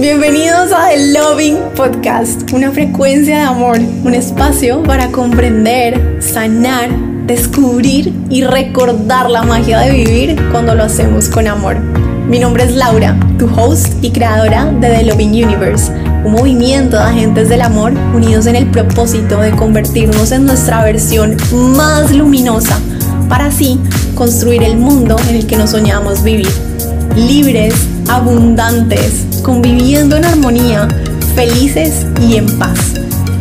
Bienvenidos a The Loving Podcast, una frecuencia de amor, un espacio para comprender, sanar, descubrir y recordar la magia de vivir cuando lo hacemos con amor. Mi nombre es Laura, tu host y creadora de The Loving Universe, un movimiento de agentes del amor unidos en el propósito de convertirnos en nuestra versión más luminosa para así construir el mundo en el que nos soñamos vivir. Libres, abundantes, conviviendo en armonía, felices y en paz.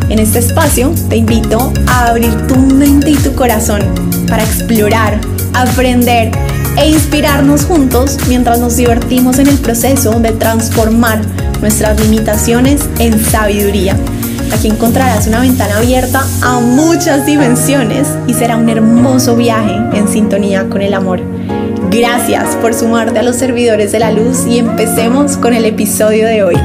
En este espacio te invito a abrir tu mente y tu corazón para explorar, aprender e inspirarnos juntos mientras nos divertimos en el proceso de transformar nuestras limitaciones en sabiduría. Aquí encontrarás una ventana abierta a muchas dimensiones y será un hermoso viaje en sintonía con el amor. Gracias por sumarte a los servidores de la luz y empecemos con el episodio de hoy.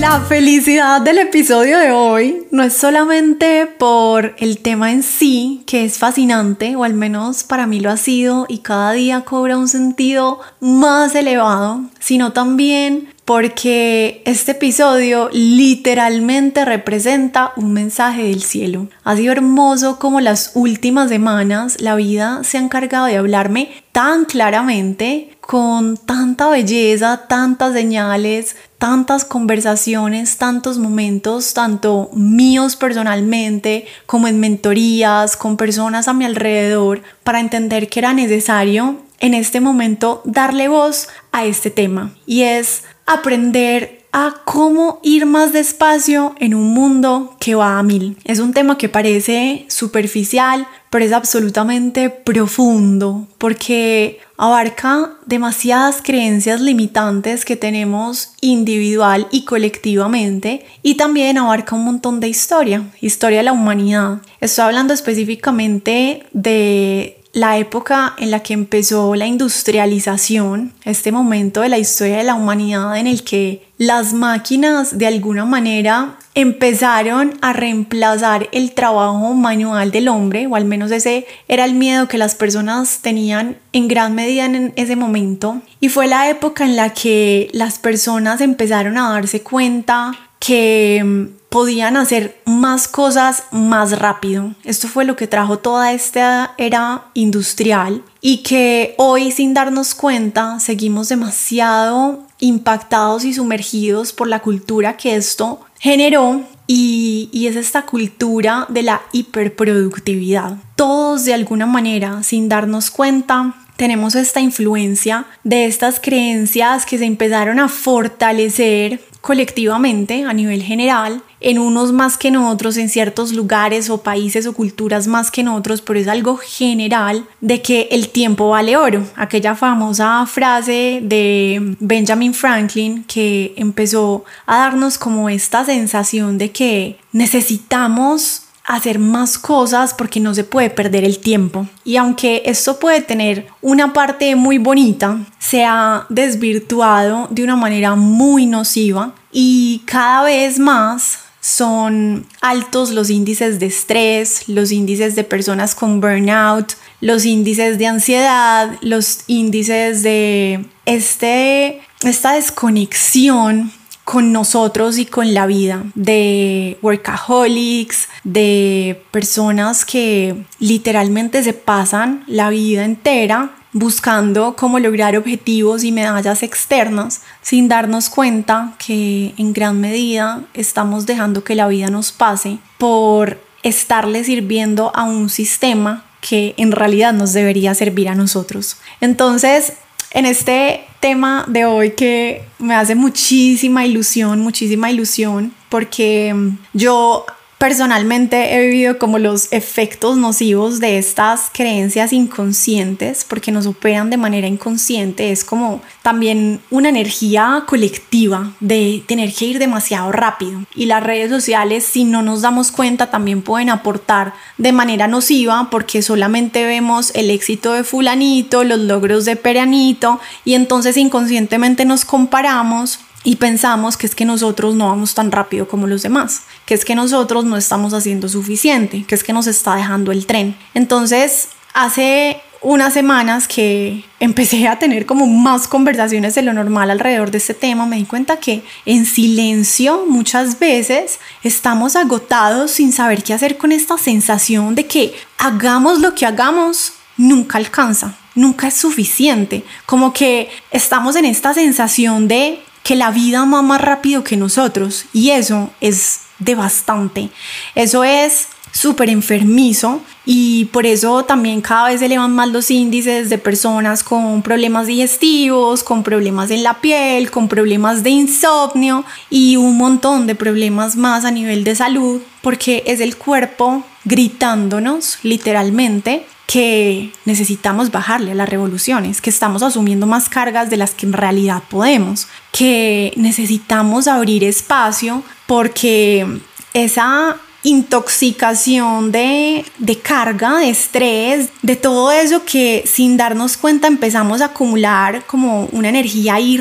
La felicidad del episodio de hoy no es solamente por el tema en sí, que es fascinante, o al menos para mí lo ha sido, y cada día cobra un sentido más elevado, sino también porque este episodio literalmente representa un mensaje del cielo. Ha sido hermoso como las últimas semanas la vida se ha encargado de hablarme tan claramente, con tanta belleza, tantas señales, tantas conversaciones, tantos momentos, tanto míos personalmente como en mentorías, con personas a mi alrededor, para entender que era necesario en este momento darle voz a este tema. Y es aprender a cómo ir más despacio en un mundo que va a mil. Es un tema que parece superficial, pero es absolutamente profundo porque abarca demasiadas creencias limitantes que tenemos individual y colectivamente y también abarca un montón de historia, historia de la humanidad. Estoy hablando específicamente de la época en la que empezó la industrialización, este momento de la historia de la humanidad en el que las máquinas de alguna manera empezaron a reemplazar el trabajo manual del hombre, o al menos ese era el miedo que las personas tenían en gran medida en ese momento. Y fue la época en la que las personas empezaron a darse cuenta que podían hacer más cosas más rápido. Esto fue lo que trajo toda esta era industrial y que hoy sin darnos cuenta seguimos demasiado impactados y sumergidos por la cultura que esto generó y, y, es esta cultura de la hiperproductividad. Todos de alguna manera, sin darnos cuenta, tenemos esta influencia de estas creencias que se empezaron a fortalecer colectivamente a nivel general, en unos más que en otros, en ciertos lugares o países o culturas más que en otros, pero es algo general de que el tiempo vale oro. Aquella famosa frase de Benjamin Franklin que empezó a darnos como esta sensación de que necesitamos hacer más cosas porque no se puede perder el tiempo. Y aunque esto puede tener una parte muy bonita, se ha desvirtuado de una manera muy nociva y cada vez más son altos los índices de estrés, los índices de personas con burnout, los índices de ansiedad, los índices de este, esta desconexión con nosotros y con la vida, de workaholics, de personas que literalmente se pasan la vida entera buscando cómo lograr objetivos y medallas externas sin darnos cuenta que en gran medida estamos dejando que la vida nos pase por estarle sirviendo a un sistema que en realidad nos debería servir a nosotros. Entonces, en este tema de hoy que me hace muchísima ilusión, muchísima ilusión, porque mm, yo Personalmente he vivido como los efectos nocivos de estas creencias inconscientes porque nos operan de manera inconsciente. Es como también una energía colectiva de tener que ir demasiado rápido. Y las redes sociales, si no nos damos cuenta, también pueden aportar de manera nociva porque solamente vemos el éxito de fulanito, los logros de peranito y entonces inconscientemente nos comparamos y pensamos que es que nosotros no vamos tan rápido como los demás, que es que nosotros no estamos haciendo suficiente, que es que nos está dejando el tren. Entonces, hace unas semanas que empecé a tener como más conversaciones de lo normal alrededor de este tema, me di cuenta que en silencio muchas veces estamos agotados sin saber qué hacer con esta sensación de que hagamos lo que hagamos, nunca alcanza, nunca es suficiente. Como que estamos en esta sensación de que la vida va más rápido que nosotros y eso es devastante. Eso es súper enfermizo y por eso también cada vez se elevan más los índices de personas con problemas digestivos, con problemas en la piel, con problemas de insomnio y un montón de problemas más a nivel de salud porque es el cuerpo gritándonos literalmente que necesitamos bajarle a las revoluciones, que estamos asumiendo más cargas de las que en realidad podemos, que necesitamos abrir espacio porque esa intoxicación de, carga, de estrés, de todo eso que sin darnos cuenta empezamos a acumular como una energía ahí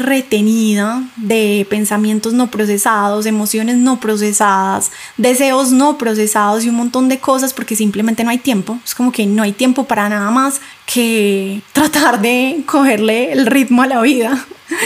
de pensamientos no procesados, emociones no procesadas, deseos no procesados y un montón de cosas porque simplemente no hay tiempo. Es como que no hay tiempo para nada más que tratar de cogerle el ritmo a la vida.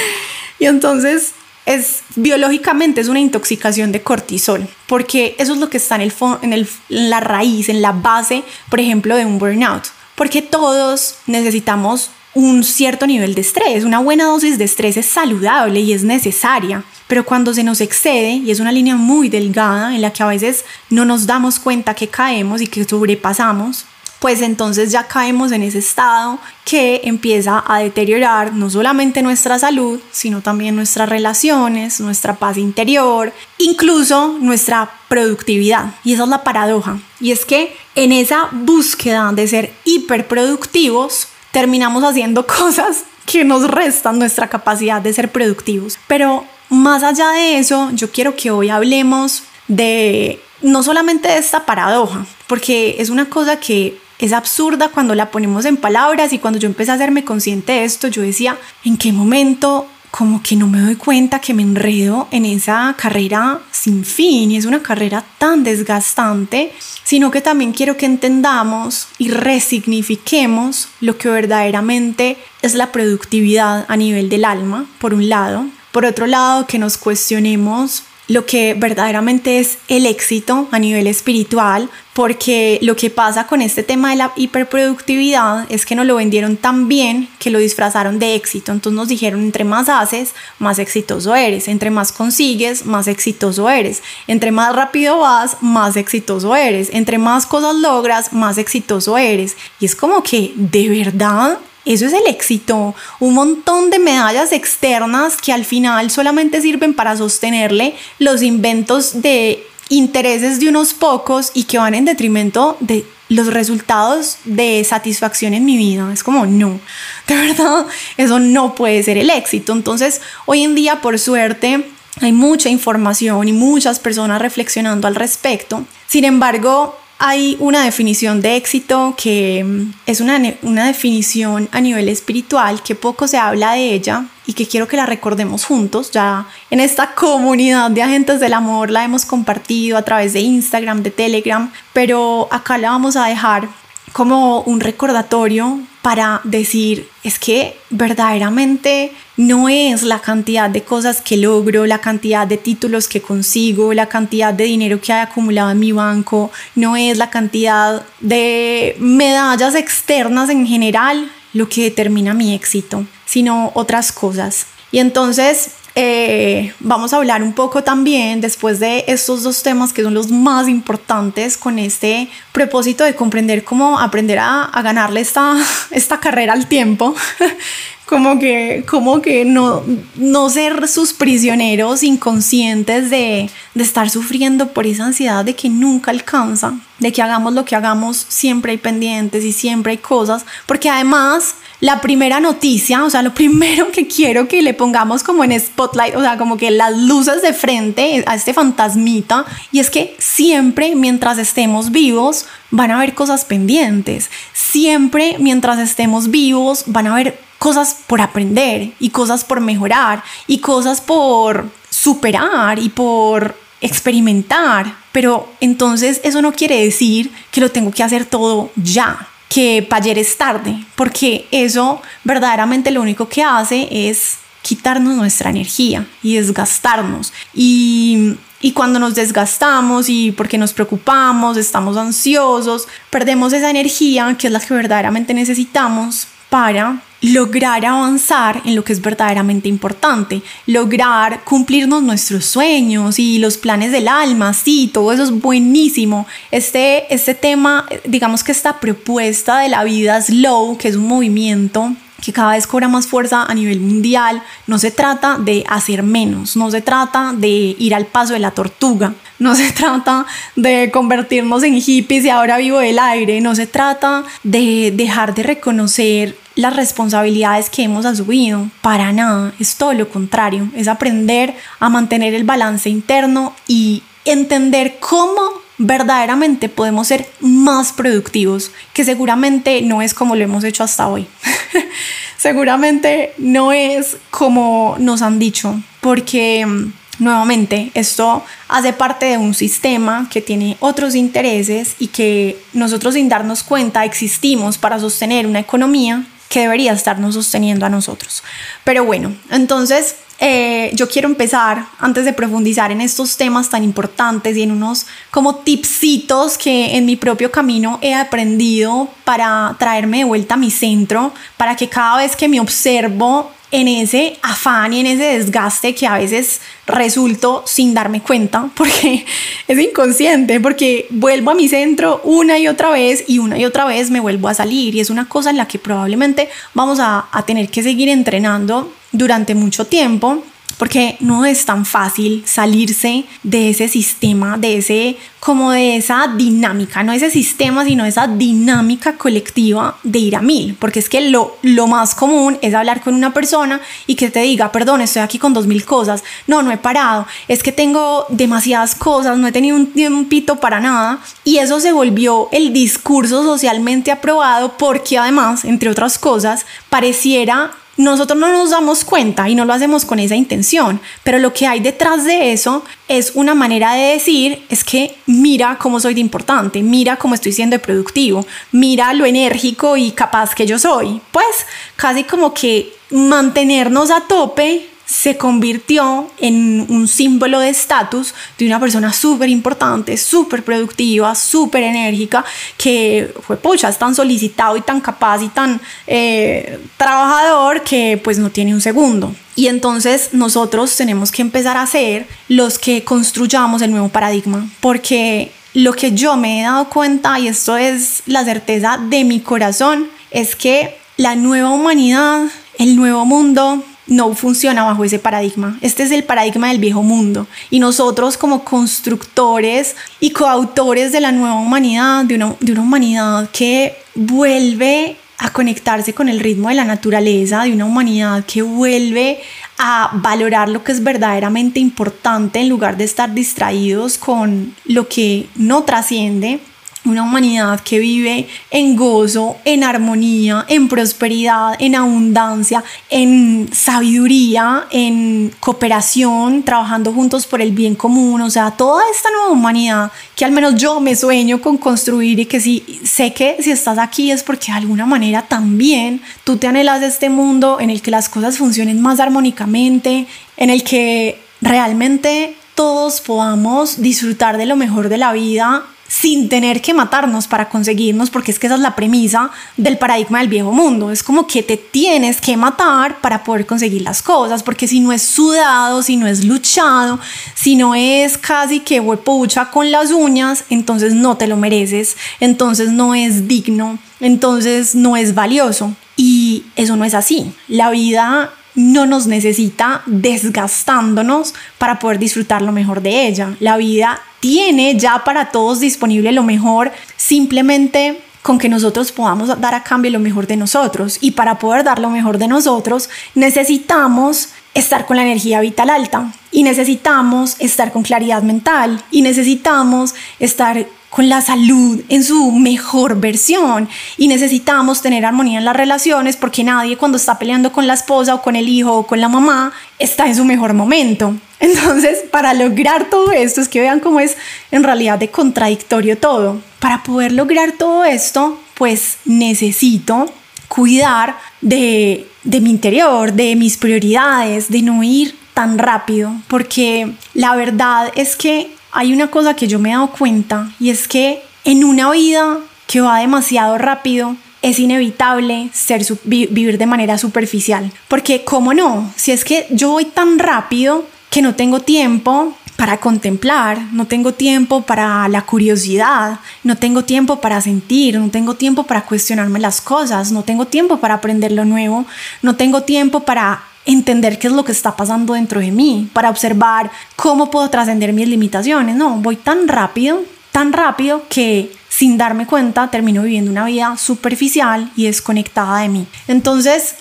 Y entonces es biológicamente es una intoxicación de cortisol, porque eso es lo que está en, el, en, el, en la raíz, en la base, por ejemplo, de un burnout, porque todos necesitamos un cierto nivel de estrés, una buena dosis de estrés es saludable y es necesaria, pero cuando se nos excede, y es una línea muy delgada en la que a veces no nos damos cuenta que caemos y que sobrepasamos, pues entonces ya caemos en ese estado que empieza a deteriorar no solamente nuestra salud, sino también nuestras relaciones, nuestra paz interior, incluso nuestra productividad. Y esa es la paradoja. Y es que en esa búsqueda de ser hiperproductivos, terminamos haciendo cosas que nos restan nuestra capacidad de ser productivos. Pero más allá de eso, yo quiero que hoy hablemos de no solamente de esta paradoja, porque es una cosa que es absurda cuando la ponemos en palabras y cuando yo empecé a hacerme consciente de esto, yo decía, ¿en qué momento como que no me doy cuenta que me enredo en esa carrera sin fin y es una carrera tan desgastante, sino que también quiero que entendamos y resignifiquemos lo que verdaderamente es la productividad a nivel del alma, por un lado, por otro lado, que nos cuestionemos lo que verdaderamente es el éxito a nivel espiritual, porque lo que pasa con este tema de la hiperproductividad es que nos lo vendieron tan bien que lo disfrazaron de éxito. Entonces nos dijeron, entre más haces, más exitoso eres, entre más consigues, más exitoso eres, entre más rápido vas, más exitoso eres, entre más cosas logras, más exitoso eres. Y es como que, de verdad, eso es el éxito. Un montón de medallas externas que al final solamente sirven para sostenerle los inventos de intereses de unos pocos y que van en detrimento de los resultados de satisfacción en mi vida. Es como, no, de verdad, eso no puede ser el éxito. Entonces, hoy en día, por suerte, hay mucha información y muchas personas reflexionando al respecto. Sin embargo, hay una definición de éxito que mm, es una, una, definición a nivel espiritual que poco se habla de ella y que quiero que la recordemos juntos. Ya en esta comunidad de agentes del amor la hemos compartido a través de Instagram, de Telegram, pero acá la vamos a dejar como un recordatorio para decir, es que verdaderamente no es la cantidad de cosas que logro, la cantidad de títulos que consigo, la cantidad de dinero que hay acumulado en mi banco, no es la cantidad de medallas externas en general lo que determina mi éxito, sino otras cosas. Y entonces eh, vamos a hablar un poco también después de estos dos temas que son los más importantes con este propósito de comprender cómo aprender a, ganarle esta, esta carrera al tiempo. como que, como que no, no ser sus prisioneros inconscientes de, de estar sufriendo por esa ansiedad de que nunca alcanza, de que hagamos lo que hagamos, siempre hay pendientes y siempre hay cosas, porque además la primera noticia, o sea, lo primero que quiero que le pongamos como en spotlight, o sea, como que las luces de frente a este fantasmita, y es que siempre mientras estemos vivos van a haber cosas pendientes, siempre mientras estemos vivos van a haber cosas por aprender y cosas por mejorar y cosas por superar y por experimentar, pero entonces eso no quiere decir que lo tengo que hacer todo ya que para ayer es tarde, porque eso verdaderamente lo único que hace es quitarnos nuestra energía y desgastarnos. Y, y cuando nos desgastamos y porque nos preocupamos, estamos ansiosos, perdemos esa energía que es la que verdaderamente necesitamos para lograr avanzar en lo que es verdaderamente importante, lograr cumplirnos nuestros sueños y los planes del alma, sí, todo eso es buenísimo. Este, este tema, digamos que esta propuesta de la vida slow, que es un movimiento que cada vez cobra más fuerza a nivel mundial, no se trata de hacer menos, no se trata de ir al paso de la tortuga, no se trata de convertirnos en hippies y ahora vivo del aire, no se trata de dejar de reconocer las responsabilidades que hemos asumido, para nada, es todo lo contrario, es aprender a mantener el balance interno y entender cómo verdaderamente podemos ser más productivos, que seguramente no es como lo hemos hecho hasta hoy. seguramente no es como nos han dicho, porque mm, nuevamente esto hace parte de un sistema que tiene otros intereses y que nosotros sin darnos cuenta existimos para sostener una economía que debería estarnos sosteniendo a nosotros. Pero bueno, entonces eh, yo quiero empezar, antes de profundizar en estos temas tan importantes y en unos como tipsitos que en mi propio camino he aprendido para traerme de vuelta a mi centro, para que cada vez que me observo en ese afán y en ese desgaste que a veces resulto sin darme cuenta, porque es inconsciente, porque vuelvo a mi centro una y otra vez y una y otra vez me vuelvo a salir y es una cosa en la que probablemente vamos a, a tener que seguir entrenando durante mucho tiempo porque no es tan fácil salirse de ese sistema, de ese, como de esa dinámica, no ese sistema, sino esa dinámica colectiva de ir a mil, porque es que lo, lo más común es hablar con una persona y que te diga, perdón, estoy aquí con dos mil cosas, no, no he parado, es que tengo demasiadas cosas, no he tenido un tiempito para nada, y eso se volvió el discurso socialmente aprobado porque además, entre otras cosas, pareciera nosotros no nos damos cuenta y no lo hacemos con esa intención, pero lo que hay detrás de eso es una manera de decir, es que mira cómo soy de importante, mira cómo estoy siendo productivo, mira lo enérgico y capaz que yo soy. Pues casi como que mantenernos a tope se convirtió en un símbolo de estatus de una persona súper importante, súper productiva, súper enérgica, que fue pucha, es tan solicitado y tan capaz y tan eh, trabajador que pues no tiene un segundo. Y entonces nosotros tenemos que empezar a ser los que construyamos el nuevo paradigma, porque lo que yo me he dado cuenta, y esto es la certeza de mi corazón, es que la nueva humanidad, el nuevo mundo, no funciona bajo ese paradigma. Este es el paradigma del viejo mundo. Y nosotros como constructores y coautores de la nueva humanidad, de una, de una humanidad que vuelve a conectarse con el ritmo de la naturaleza, de una humanidad que vuelve a valorar lo que es verdaderamente importante en lugar de estar distraídos con lo que no trasciende, una humanidad que vive en gozo, en armonía, en prosperidad, en abundancia, en sabiduría, en cooperación, trabajando juntos por el bien común, o sea, toda esta nueva humanidad que al menos yo me sueño con construir y que si sé que si estás aquí es porque de alguna manera también tú te anhelas de este mundo en el que las cosas funcionen más armónicamente, en el que realmente todos podamos disfrutar de lo mejor de la vida sin tener que matarnos para conseguirnos, porque es que esa es la premisa del paradigma del viejo mundo. Es como que te tienes que matar para poder conseguir las cosas, porque si no es sudado, si no es luchado, si no es casi que huepucha con las uñas, entonces no te lo mereces, entonces no es digno, entonces no es valioso. Y eso no es así. La vida no nos necesita desgastándonos para poder disfrutar lo mejor de ella. La vida tiene ya para todos disponible lo mejor, simplemente con que nosotros podamos dar a cambio lo mejor de nosotros. Y para poder dar lo mejor de nosotros necesitamos estar con la energía vital alta. Y necesitamos estar con claridad mental y necesitamos estar con la salud en su mejor versión y necesitamos tener armonía en las relaciones porque nadie cuando está peleando con la esposa o con el hijo o con la mamá está en su mejor momento. Entonces, para lograr todo esto, es que vean cómo es en realidad de contradictorio todo. Para poder lograr todo esto, pues necesito cuidar de, de mi interior, de mis prioridades, de no ir tan rápido, porque la verdad es que hay una cosa que yo me he dado cuenta y es que en una vida que va demasiado rápido, es inevitable ser vivir de manera superficial. Porque, ¿cómo no? Si es que yo voy tan rápido que no tengo tiempo para contemplar, no tengo tiempo para la curiosidad, no tengo tiempo para sentir, no tengo tiempo para cuestionarme las cosas, no tengo tiempo para aprender lo nuevo, no tengo tiempo para entender qué es lo que está pasando dentro de mí, para observar cómo puedo trascender mis limitaciones. No, voy tan rápido, tan rápido que sin darme cuenta termino viviendo una vida superficial y desconectada de mí. Entonces,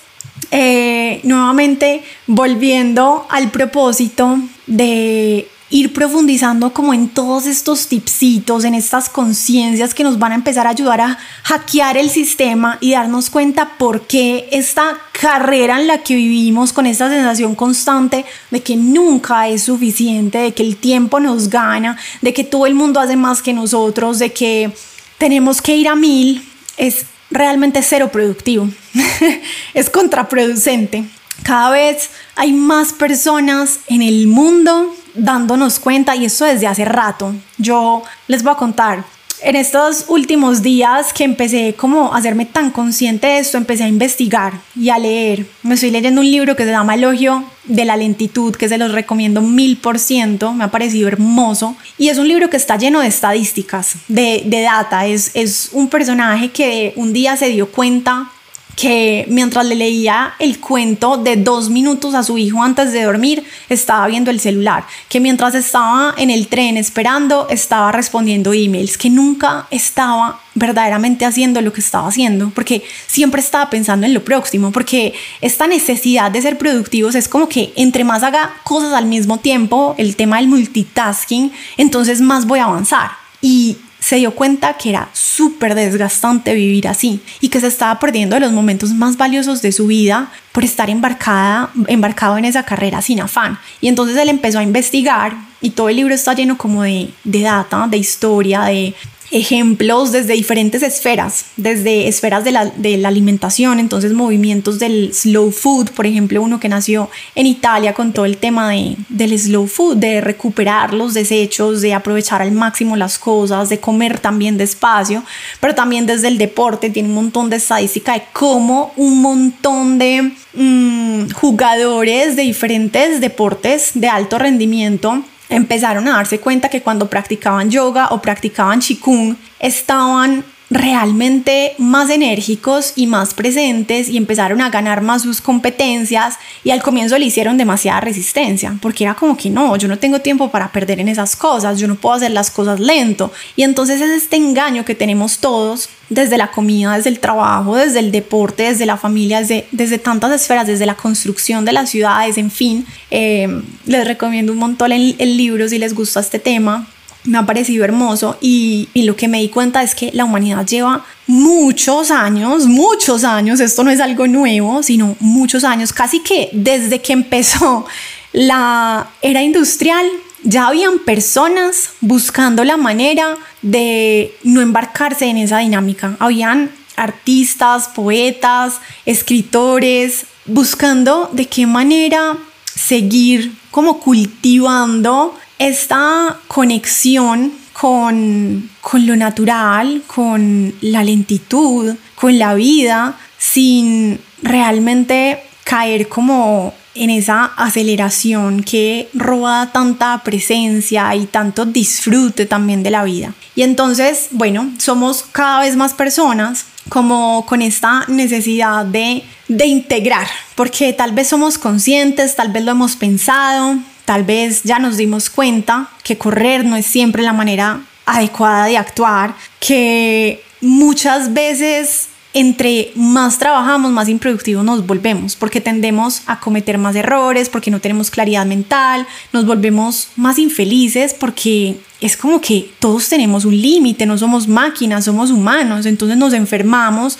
eh, nuevamente volviendo al propósito de ir profundizando como en todos estos tipsitos, en estas conciencias que nos van a empezar a ayudar a hackear el sistema y darnos cuenta por qué esta carrera en la que vivimos con esta sensación constante de que nunca es suficiente, de que el tiempo nos gana, de que todo el mundo hace más que nosotros, de que tenemos que ir a mil, es realmente cero productivo, es contraproducente. Cada vez hay más personas en el mundo dándonos cuenta y eso desde hace rato. Yo les voy a contar. En estos últimos días que empecé como a hacerme tan consciente de esto, empecé a investigar y a leer. Me estoy leyendo un libro que se llama Elogio de la lentitud, que se los recomiendo mil por ciento, me ha parecido hermoso. Y es un libro que está lleno de estadísticas, de, de data. Es, es un personaje que un día se dio cuenta que mientras le leía el cuento de dos minutos a su hijo antes de dormir, estaba viendo el celular, que mientras estaba en el tren esperando, estaba respondiendo emails, que nunca estaba verdaderamente haciendo lo que estaba haciendo, porque siempre estaba pensando en lo próximo, porque esta necesidad de ser productivos es como que entre más haga cosas al mismo tiempo, el tema del multitasking, entonces más voy a avanzar. Y se dio cuenta que era súper desgastante vivir así y que se estaba perdiendo de los momentos más valiosos de su vida por estar embarcada, embarcado en esa carrera sin afán. Y entonces él empezó a investigar y todo el libro está lleno como de, de data, de historia, de ejemplos desde diferentes esferas, desde esferas de la, de la, alimentación, entonces movimientos del slow food, por ejemplo, uno que nació en Italia con todo el tema de, del slow food, de recuperar los desechos, de aprovechar al máximo las cosas, de comer también despacio, pero también desde el deporte tiene un montón de estadística de cómo un montón de mm, jugadores de diferentes deportes de alto rendimiento empezaron a darse cuenta que cuando practicaban yoga o practicaban qigong estaban realmente más enérgicos y más presentes y empezaron a ganar más sus competencias y al comienzo le hicieron demasiada resistencia porque era como que no, yo no tengo tiempo para perder en esas cosas, yo no puedo hacer las cosas lento. Y entonces es este engaño que tenemos todos desde la comida, desde el trabajo, desde el deporte, desde la familia, desde, desde tantas esferas, desde la construcción de las ciudades, en fin, eh, les recomiendo un montón el, el libro si les gusta este tema me ha parecido hermoso y, lo que me di cuenta es que la humanidad lleva muchos años, muchos años, esto no es algo nuevo, sino muchos años, casi que desde que empezó la era industrial, ya habían personas buscando la manera de no embarcarse en esa dinámica. Habían artistas, poetas, escritores, buscando de qué manera seguir como cultivando esta conexión con, con lo natural, con la lentitud, con la vida, sin realmente caer como en esa aceleración que roba tanta presencia y tanto disfrute también de la vida. Y entonces, bueno, somos cada vez más personas como con esta necesidad de, de integrar, porque tal vez somos conscientes, tal vez lo hemos pensado, Tal vez ya nos dimos cuenta que correr no es siempre la manera adecuada de actuar, que muchas veces entre más trabajamos, más improductivos nos volvemos, porque tendemos a cometer más errores, porque no tenemos claridad mental, nos volvemos más infelices, porque es como que todos tenemos un límite, no somos máquinas, somos humanos, entonces nos enfermamos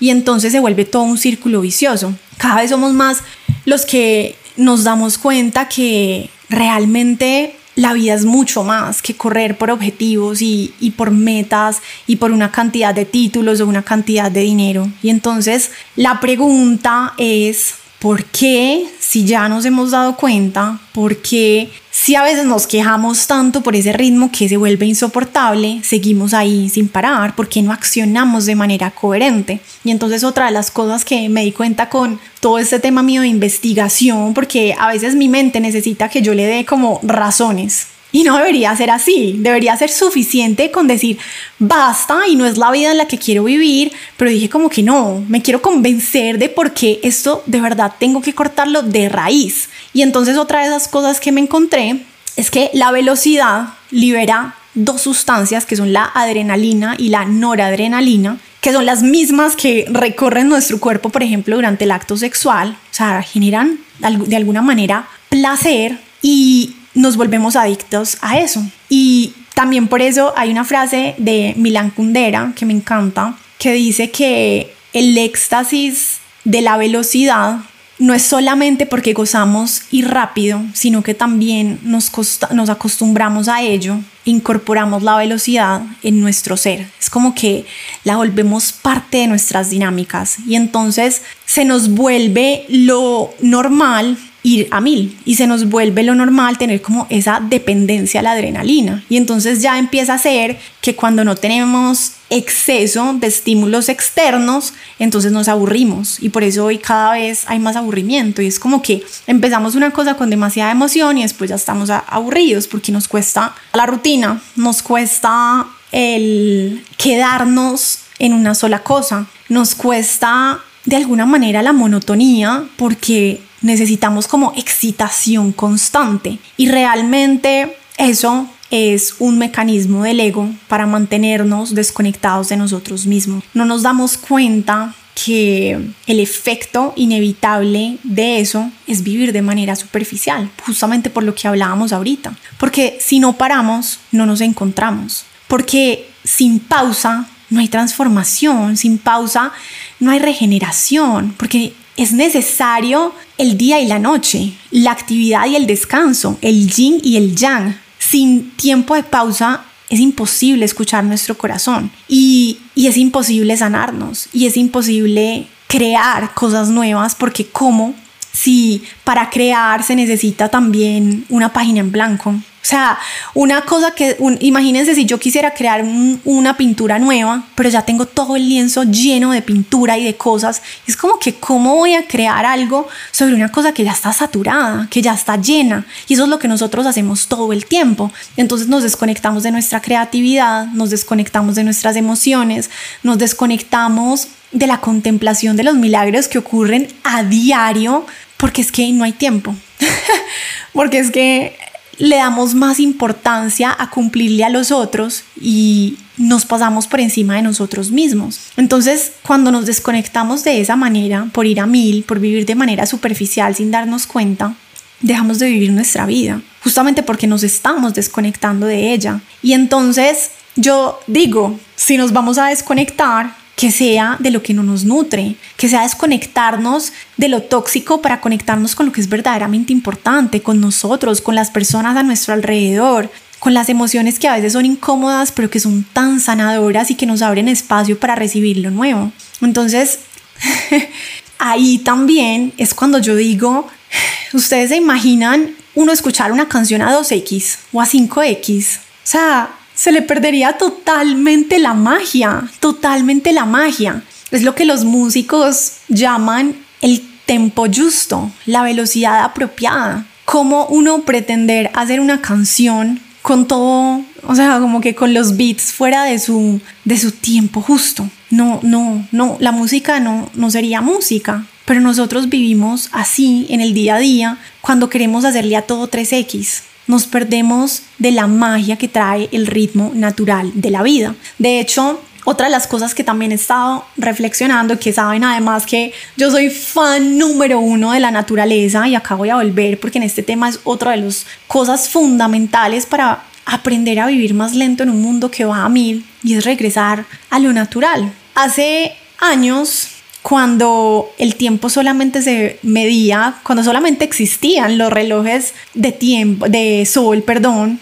y entonces se vuelve todo un círculo vicioso. Cada vez somos más los que nos damos cuenta que realmente la vida es mucho más que correr por objetivos y, por metas y por una cantidad de títulos o una cantidad de dinero. Y entonces la pregunta es, ¿por qué si ya nos hemos dado cuenta? ¿Por qué si a veces nos quejamos tanto por ese ritmo que se vuelve insoportable, seguimos ahí sin parar? ¿Por qué no accionamos de manera coherente? Y entonces otra de las cosas que me di cuenta con todo este tema mío de investigación, porque a veces mi mente necesita que yo le dé como razones. Y no debería ser así, debería ser suficiente con decir basta y no es la vida en la que quiero vivir, pero dije como que no, me quiero convencer de por qué esto de verdad tengo que cortarlo de raíz. Y entonces otra de esas cosas que me encontré es que la velocidad libera dos sustancias que son la adrenalina y la noradrenalina, que son las mismas que recorren nuestro cuerpo, por ejemplo, durante el acto sexual, o sea, generan de alguna manera placer y nos volvemos adictos a eso. Y también por eso hay una frase de Milan Kundera que me encanta, que dice que el éxtasis de la velocidad no es solamente porque gozamos y rápido, sino que también nos, nos acostumbramos a ello, incorporamos la velocidad en nuestro ser. Es como que la volvemos parte de nuestras dinámicas y entonces se nos vuelve lo normal ir a mil. Y se nos vuelve lo normal tener como esa dependencia a la adrenalina. Y entonces ya empieza a ser que cuando no tenemos exceso de estímulos externos entonces nos aburrimos. Y por eso hoy cada vez hay más aburrimiento. Y es como que empezamos una cosa con demasiada emoción y después ya estamos aburridos porque nos cuesta la rutina nos cuesta el quedarnos en una sola cosa nos cuesta de alguna manera la monotonía porque necesitamos como excitación constante y realmente eso es un mecanismo del ego para mantenernos desconectados de nosotros mismos. No nos damos cuenta que el efecto inevitable de eso es vivir de manera superficial, justamente por lo que hablábamos ahorita. Porque si no paramos, no nos encontramos. Porque sin pausa no hay transformación, sin pausa no hay regeneración, porque es necesario el día y la noche, la actividad y el descanso, el yin y el yang. Sin tiempo de pausa es imposible escuchar nuestro corazón y, y es imposible sanarnos y es imposible crear cosas nuevas porque ¿cómo? Si para crear se necesita también una página en blanco, o sea, una cosa que, imagínense si yo quisiera crear una pintura nueva, pero ya tengo todo el lienzo lleno de pintura y de cosas. Es como que, ¿cómo voy a crear algo sobre una cosa que ya está saturada, que ya está llena? Y eso es lo que nosotros hacemos todo el tiempo. Entonces nos desconectamos de nuestra creatividad, nos desconectamos de nuestras emociones, nos desconectamos de la contemplación de los milagros que ocurren a diario, porque es que no hay tiempo. porque es que le damos más importancia a cumplirle a los otros y nos pasamos por encima de nosotros mismos. Entonces, cuando nos desconectamos de esa manera, por ir a mil, por vivir de manera superficial sin darnos cuenta, dejamos de vivir nuestra vida, justamente porque nos estamos desconectando de ella. Y entonces yo digo, si nos vamos a desconectar, que sea de lo que no nos nutre, que sea desconectarnos de lo tóxico para conectarnos con lo que es verdaderamente importante, con nosotros, con las personas a nuestro alrededor, con las emociones que a veces son incómodas, pero que son tan sanadoras y que nos abren espacio para recibir lo nuevo. Entonces, ahí también es cuando yo digo, ustedes se imaginan uno escuchar una canción a 2X o a 5X. O sea, se le perdería totalmente la magia, totalmente la magia. Es lo que los músicos llaman el tempo justo, la velocidad apropiada. ¿Cómo uno pretender hacer una canción con todo, o sea, como que con los beats fuera de su, de su tiempo justo? No, no, no, la música no, no sería música. Pero nosotros vivimos así en el día a día cuando queremos hacerle a todo 3X nos perdemos de la magia que trae el ritmo natural de la vida. De hecho, otra de las cosas que también he estado reflexionando, que saben además que yo soy fan número uno de la naturaleza y acá voy a volver porque en este tema es otra de las cosas fundamentales para aprender a vivir más lento en un mundo que va a mil y es regresar a lo natural. Hace años cuando el tiempo solamente se medía, cuando solamente existían los relojes de tiempo, de sol, perdón,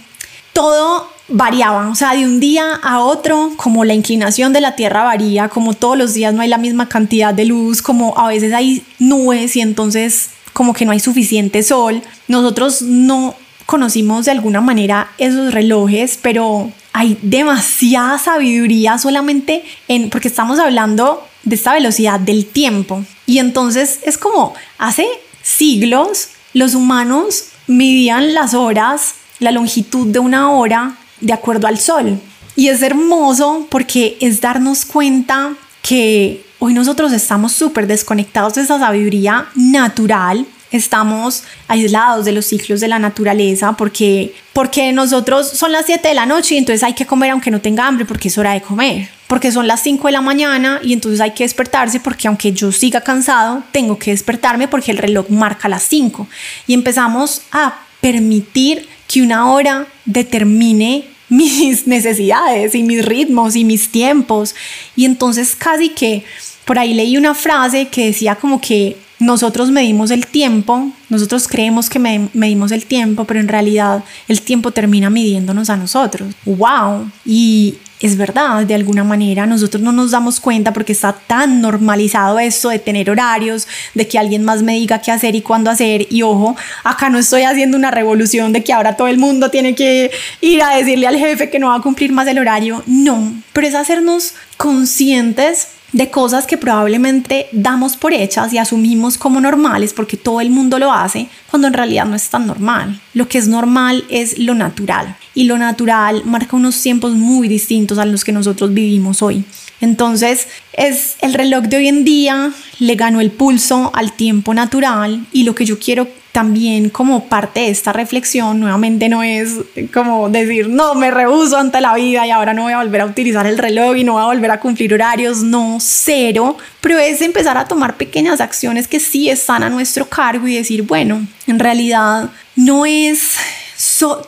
todo variaba, o sea, de un día a otro, como la inclinación de la Tierra varía, como todos los días no hay la misma cantidad de luz, como a veces hay nubes y entonces como que no hay suficiente sol. Nosotros no conocimos de alguna manera esos relojes, pero hay demasiada sabiduría solamente en, porque estamos hablando de esta velocidad del tiempo. Y entonces es como hace siglos los humanos midían las horas, la longitud de una hora de acuerdo al sol. Y es hermoso porque es darnos cuenta que hoy nosotros estamos súper desconectados de esa sabiduría natural estamos aislados de los ciclos de la naturaleza porque, porque nosotros son las 7 de la noche y entonces hay que comer aunque no tenga hambre porque es hora de comer. Porque son las 5 de la mañana y entonces hay que despertarse porque aunque yo siga cansado, tengo que despertarme porque el reloj marca las 5. Y empezamos a permitir que una hora determine mis necesidades y mis ritmos y mis tiempos. Y entonces casi que por ahí leí una frase que decía como que nosotros medimos el tiempo, nosotros creemos que medimos el tiempo, pero en realidad el tiempo termina midiéndonos a nosotros. ¡Wow! Y es verdad, de alguna manera nosotros no nos damos cuenta porque está tan normalizado esto de tener horarios, de que alguien más me diga qué hacer y cuándo hacer. Y ojo, acá no estoy haciendo una revolución de que ahora todo el mundo tiene que ir a decirle al jefe que no va a cumplir más el horario. No, pero es hacernos conscientes de cosas que probablemente damos por hechas y asumimos como normales porque todo el mundo lo hace, cuando en realidad no es tan normal. Lo que es normal es lo natural y lo natural marca unos tiempos muy distintos a los que nosotros vivimos hoy. Entonces, es el reloj de hoy en día le ganó el pulso al tiempo natural y lo que yo quiero también como parte de esta reflexión nuevamente no es como decir, no, me rehuso ante la vida y ahora no voy a volver a utilizar el reloj y no voy a volver a cumplir horarios, no, cero, pero es empezar a tomar pequeñas acciones que sí están a nuestro cargo y decir, bueno, en realidad no es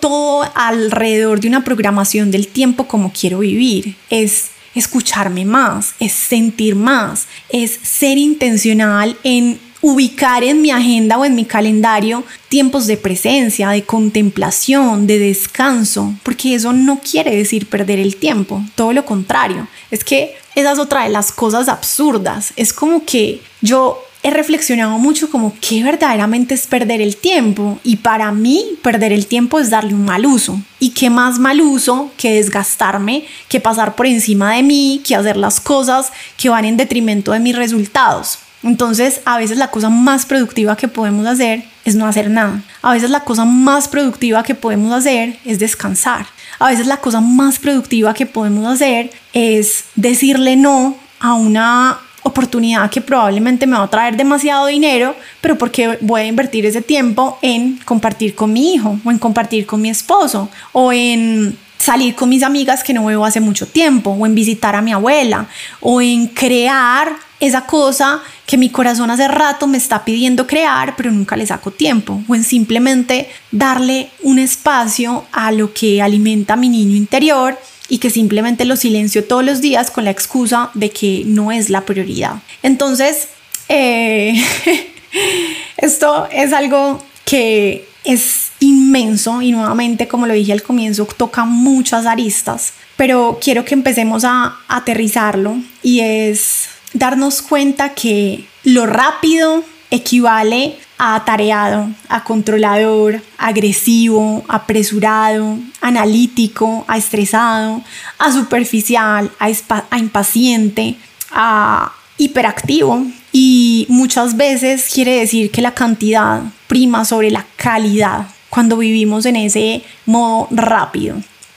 todo alrededor de una programación del tiempo como quiero vivir, es escucharme más, es sentir más, es ser intencional en ubicar en mi agenda o en mi calendario tiempos de presencia, de contemplación, de descanso, porque eso no quiere decir perder el tiempo, todo lo contrario, es que esa es otra de las cosas absurdas, es como que yo he reflexionado mucho como qué verdaderamente es perder el tiempo y para mí perder el tiempo es darle un mal uso y qué más mal uso que desgastarme, que pasar por encima de mí, que hacer las cosas que van en detrimento de mis resultados. Entonces, a veces la cosa más productiva que podemos hacer es no hacer nada. A veces la cosa más productiva que podemos hacer es descansar. A veces la cosa más productiva que podemos hacer es decirle no a una oportunidad que probablemente me va a traer demasiado dinero, pero porque voy a invertir ese tiempo en compartir con mi hijo o en compartir con mi esposo o en salir con mis amigas que no veo hace mucho tiempo o en visitar a mi abuela o en crear esa cosa que mi corazón hace rato me está pidiendo crear, pero nunca le saco tiempo, o en simplemente darle un espacio a lo que alimenta mi niño interior y que simplemente lo silencio todos los días con la excusa de que no es la prioridad. Entonces, eh, esto es algo que es inmenso y nuevamente, como lo dije al comienzo, toca muchas aristas, pero quiero que empecemos a aterrizarlo y es darnos cuenta que lo rápido equivale atareado, a controlador, agresivo, apresurado, analítico, a estresado, a superficial, a, a impaciente, a hiperactivo y muchas veces quiere decir que la cantidad prima sobre la calidad cuando vivimos en ese modo rápido.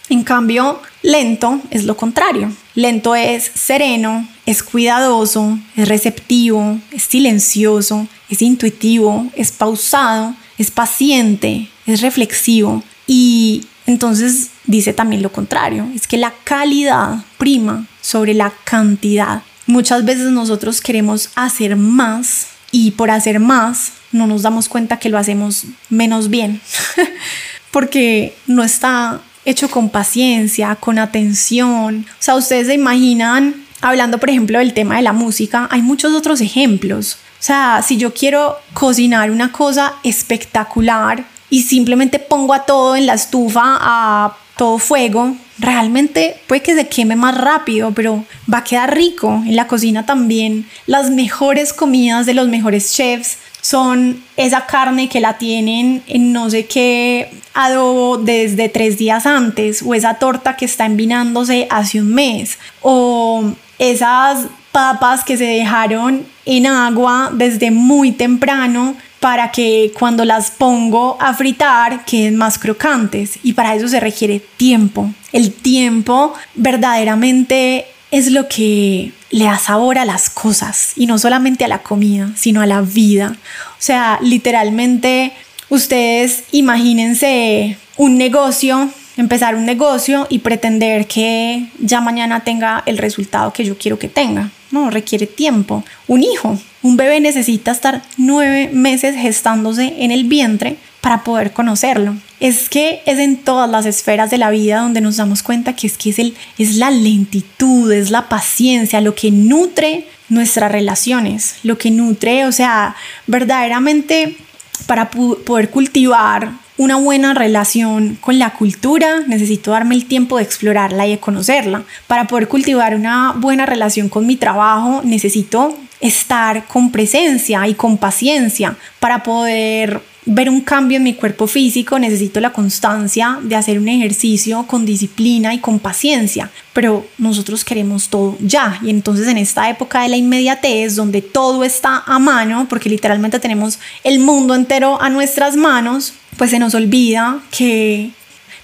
En cambio, lento es lo contrario. Lento es sereno, es cuidadoso, es receptivo, es silencioso, es intuitivo, es pausado, es paciente, es reflexivo. Y entonces dice también lo contrario, es que la calidad prima sobre la cantidad. Muchas veces nosotros queremos hacer más y por hacer más no nos damos cuenta que lo hacemos menos bien, porque no está hecho con paciencia, con atención. O sea, ustedes se imaginan, hablando por ejemplo del tema de la música, hay muchos otros ejemplos. O sea, si yo quiero cocinar una cosa espectacular y simplemente pongo a todo en la estufa a todo fuego, realmente puede que se queme más rápido, pero va a quedar rico. En la cocina también las mejores comidas de los mejores chefs son esa carne que la tienen en no sé qué adobo desde tres días antes o esa torta que está envinándose hace un mes o esas papas que se dejaron en agua desde muy temprano para que cuando las pongo a fritar queden más crocantes y para eso se requiere tiempo. El tiempo verdaderamente es lo que le da sabor a las cosas y no solamente a la comida, sino a la vida. O sea, literalmente ustedes imagínense un negocio, empezar un negocio y pretender que ya mañana tenga el resultado que yo quiero que tenga. No, requiere tiempo. Un hijo, un bebé necesita estar nueve meses gestándose en el vientre para poder conocerlo. Es que es en todas las esferas de la vida donde nos damos cuenta que es que es, el, es la lentitud, es la paciencia, lo que nutre nuestras relaciones, lo que nutre, o sea, verdaderamente para poder cultivar una buena relación con la cultura, necesito darme el tiempo de explorarla y de conocerla. Para poder cultivar una buena relación con mi trabajo, necesito estar con presencia y con paciencia. Para poder ver un cambio en mi cuerpo físico necesito la constancia de hacer un ejercicio con disciplina y con paciencia, pero nosotros queremos todo ya. Y entonces en esta época de la inmediatez donde todo está a mano, porque literalmente tenemos el mundo entero a nuestras manos, pues se nos olvida que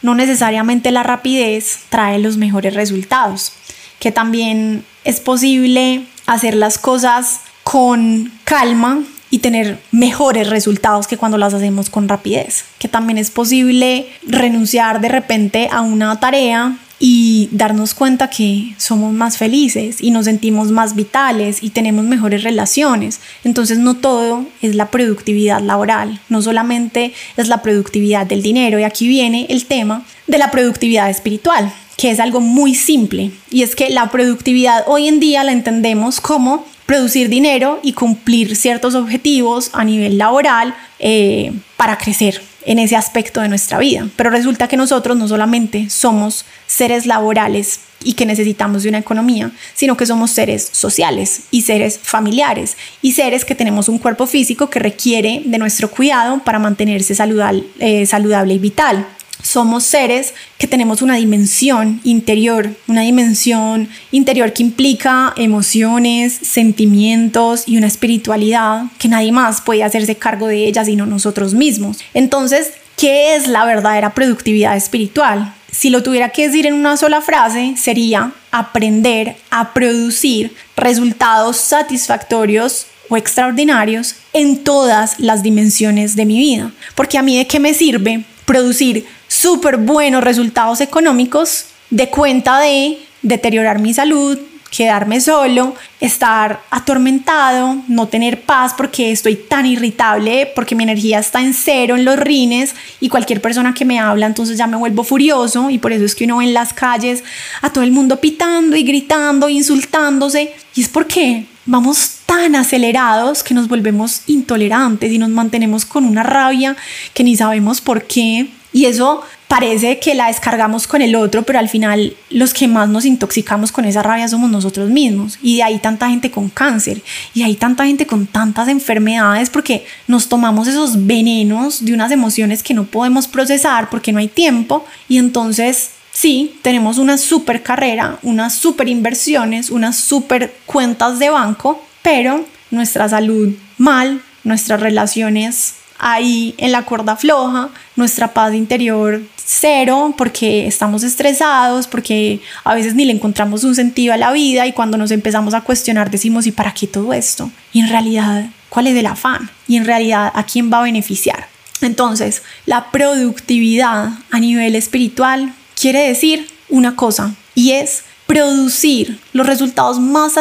no necesariamente la rapidez trae los mejores resultados, que también es posible hacer las cosas con calma, y tener mejores resultados que cuando las hacemos con rapidez. Que también es posible renunciar de repente a una tarea y darnos cuenta que somos más felices y nos sentimos más vitales y tenemos mejores relaciones. Entonces no todo es la productividad laboral, no solamente es la productividad del dinero y aquí viene el tema de la productividad espiritual que es algo muy simple y es que la productividad hoy en día la entendemos como producir dinero y cumplir ciertos objetivos a nivel laboral eh, para crecer en ese aspecto de nuestra vida. Pero resulta que nosotros no solamente somos seres laborales y que necesitamos de una economía, sino que somos seres sociales y seres familiares y seres que tenemos un cuerpo físico que requiere de nuestro cuidado para mantenerse saludable, eh, saludable y vital somos seres que tenemos una dimensión interior, una dimensión interior que implica emociones, sentimientos y una espiritualidad que nadie más puede hacerse cargo de ella sino nosotros mismos. Entonces, ¿qué es la verdadera productividad espiritual? Si lo tuviera que decir en una sola frase, sería aprender a producir resultados satisfactorios o extraordinarios en todas las dimensiones de mi vida. Porque a mí de qué me sirve producir súper buenos resultados económicos de cuenta de deteriorar mi salud, quedarme solo, estar atormentado, no tener paz porque estoy tan irritable, porque mi energía está en cero en los rines y cualquier persona que me habla entonces ya me vuelvo furioso y por eso es que uno ve en las calles a todo el mundo pitando y gritando, insultándose. Y es porque vamos tan acelerados que nos volvemos intolerantes y nos mantenemos con una rabia que ni sabemos por qué. Y eso parece que la descargamos con el otro, pero al final los que más nos intoxicamos con esa rabia somos nosotros mismos. Y de ahí tanta gente con cáncer, y de ahí tanta gente con tantas enfermedades, porque nos tomamos esos venenos de unas emociones que no podemos procesar porque no hay tiempo. Y entonces sí, tenemos una super carrera, unas super inversiones, unas super cuentas de banco, pero nuestra salud mal, nuestras relaciones ahí en la cuerda floja, nuestra paz interior cero, porque estamos estresados, porque a veces ni le encontramos un sentido a la vida y cuando nos empezamos a cuestionar decimos, ¿y para qué todo esto? Y en realidad, ¿cuál es el afán? Y en realidad, ¿a quién va a beneficiar? Entonces, la productividad a nivel espiritual quiere decir una cosa, y es producir los resultados más,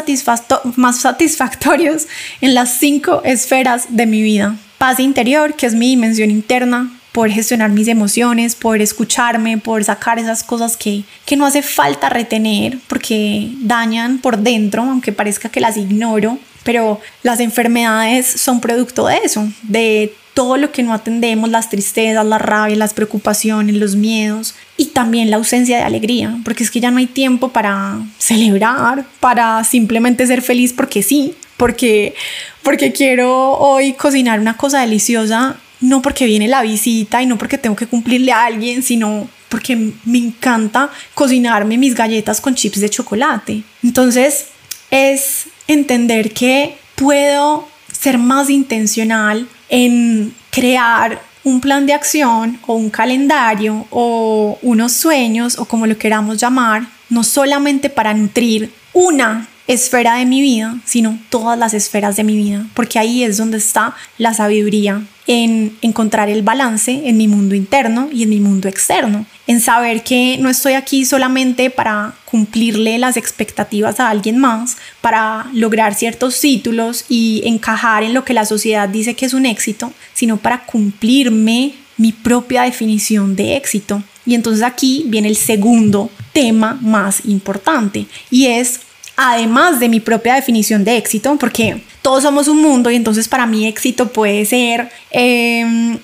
más satisfactorios en las cinco esferas de mi vida. Paz interior, que es mi dimensión interna, poder gestionar mis emociones, poder escucharme, poder sacar esas cosas que, que no hace falta retener porque dañan por dentro, aunque parezca que las ignoro, pero las enfermedades son producto de eso, de todo lo que no atendemos, las tristezas, la rabia, las preocupaciones, los miedos y también la ausencia de alegría, porque es que ya no hay tiempo para celebrar, para simplemente ser feliz porque sí, porque porque quiero hoy cocinar una cosa deliciosa no porque viene la visita y no porque tengo que cumplirle a alguien, sino porque me encanta cocinarme mis galletas con chips de chocolate. Entonces es entender que puedo ser más intencional en crear un plan de acción o un calendario o unos sueños o como lo queramos llamar, no solamente para nutrir una esfera de mi vida, sino todas las esferas de mi vida, porque ahí es donde está la sabiduría en encontrar el balance en mi mundo interno y en mi mundo externo, en saber que no estoy aquí solamente para cumplirle las expectativas a alguien más, para lograr ciertos títulos y encajar en lo que la sociedad dice que es un éxito, sino para cumplirme mi propia definición de éxito. Y entonces aquí viene el segundo tema más importante y es además de mi propia definición de éxito, porque todos somos un mundo y entonces para mí éxito puede ser em,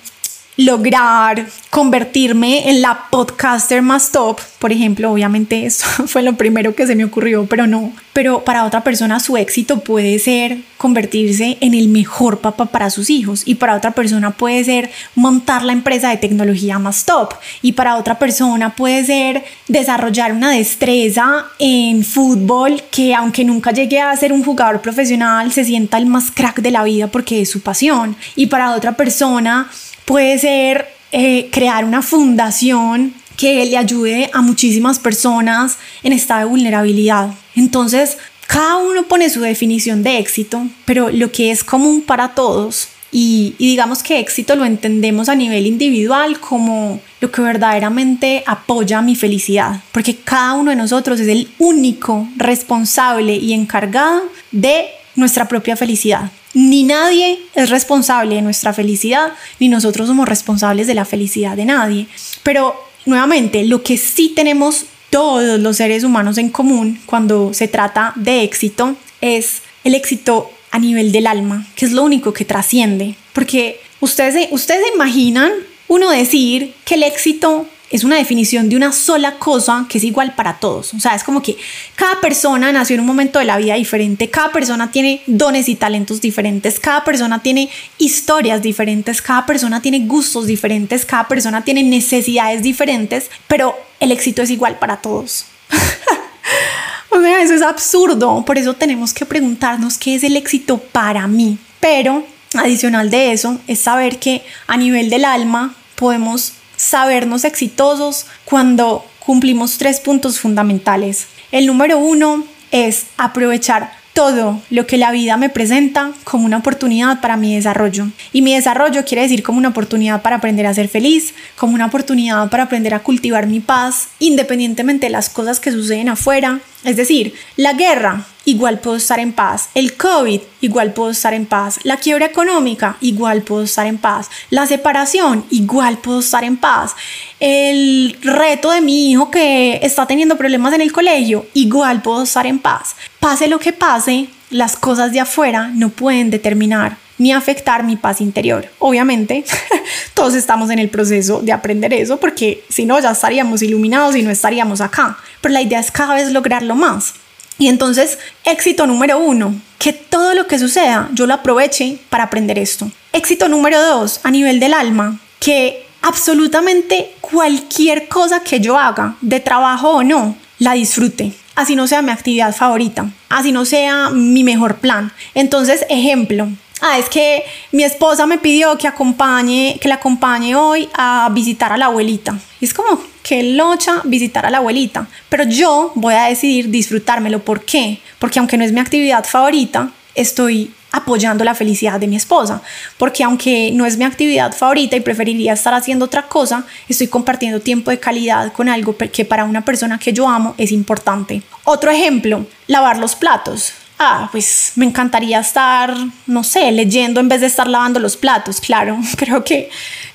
lograr convertirme en la podcaster más top, por ejemplo, obviamente eso fue lo primero que se me ocurrió, pero no, pero para otra persona su éxito puede ser convertirse en el mejor papá para sus hijos y para otra persona puede ser montar la empresa de tecnología más top y para otra persona puede ser desarrollar una destreza en fútbol que aunque nunca llegue a ser un jugador profesional se sienta el más crack de la vida porque es su pasión. Y para otra persona puede ser eh, crear una fundación que le ayude a muchísimas personas en estado de vulnerabilidad. Entonces, cada uno pone su definición de éxito, pero lo que es común para todos, y, y, digamos que éxito lo entendemos a nivel individual como lo que verdaderamente apoya mi felicidad, porque cada uno de nosotros es el único responsable y encargado de nuestra propia felicidad. Ni nadie es responsable de nuestra felicidad, ni nosotros somos responsables de la felicidad de nadie. Pero nuevamente, lo que sí tenemos todos los seres humanos en común cuando se trata de éxito es el éxito a nivel del alma, que es lo único que trasciende. Porque ustedes, ustedes imaginan uno decir que el éxito es una definición de una sola cosa que es igual para todos. O sea, es como que cada persona nació en un momento de la vida diferente, cada persona tiene dones y talentos diferentes, cada persona tiene historias diferentes, cada persona tiene gustos diferentes, cada persona tiene necesidades diferentes, pero el éxito es igual para todos. o sea, eso es absurdo. Por eso tenemos que preguntarnos qué es el éxito para mí. Pero adicional de eso es saber que a nivel del alma podemos sabernos exitosos cuando cumplimos tres puntos fundamentales. El número uno es aprovechar todo lo que la vida me presenta como una oportunidad para mi desarrollo. Y mi desarrollo quiere decir como una oportunidad para aprender a ser feliz, como una oportunidad para aprender a cultivar mi paz, independientemente de las cosas que suceden afuera. Es decir, la guerra, igual puedo estar en paz. El COVID, igual puedo estar en paz. La quiebra económica, igual puedo estar en paz. La separación, igual puedo estar en paz. El reto de mi hijo que está teniendo problemas en el colegio, igual puedo estar en paz. Pase lo que pase, las cosas de afuera no pueden determinar ni afectar mi paz interior. Obviamente, todos estamos en el proceso de aprender eso porque si no ya estaríamos iluminados y no estaríamos acá. Pero la idea es cada vez lograrlo más. Y entonces, éxito número uno, que todo lo que suceda yo lo aproveche para aprender esto. Éxito número dos, a nivel del alma, que absolutamente cualquier cosa que yo haga, de trabajo o no, la disfrute. Así no sea mi actividad favorita, así no sea mi mejor plan. Entonces, ejemplo, ah, es que mi esposa me pidió que acompañe, que la acompañe hoy a visitar a la abuelita. Es como, que locha visitar a la abuelita, pero yo voy a decidir disfrutármelo. ¿Por qué? Porque aunque no es mi actividad favorita, estoy apoyando la felicidad de mi esposa, porque aunque no es mi actividad favorita y preferiría estar haciendo otra cosa, estoy compartiendo tiempo de calidad con algo que para una persona que yo amo es importante. Otro ejemplo, lavar los platos. Ah, pues me encantaría estar, no sé, leyendo en vez de estar lavando los platos, claro, creo que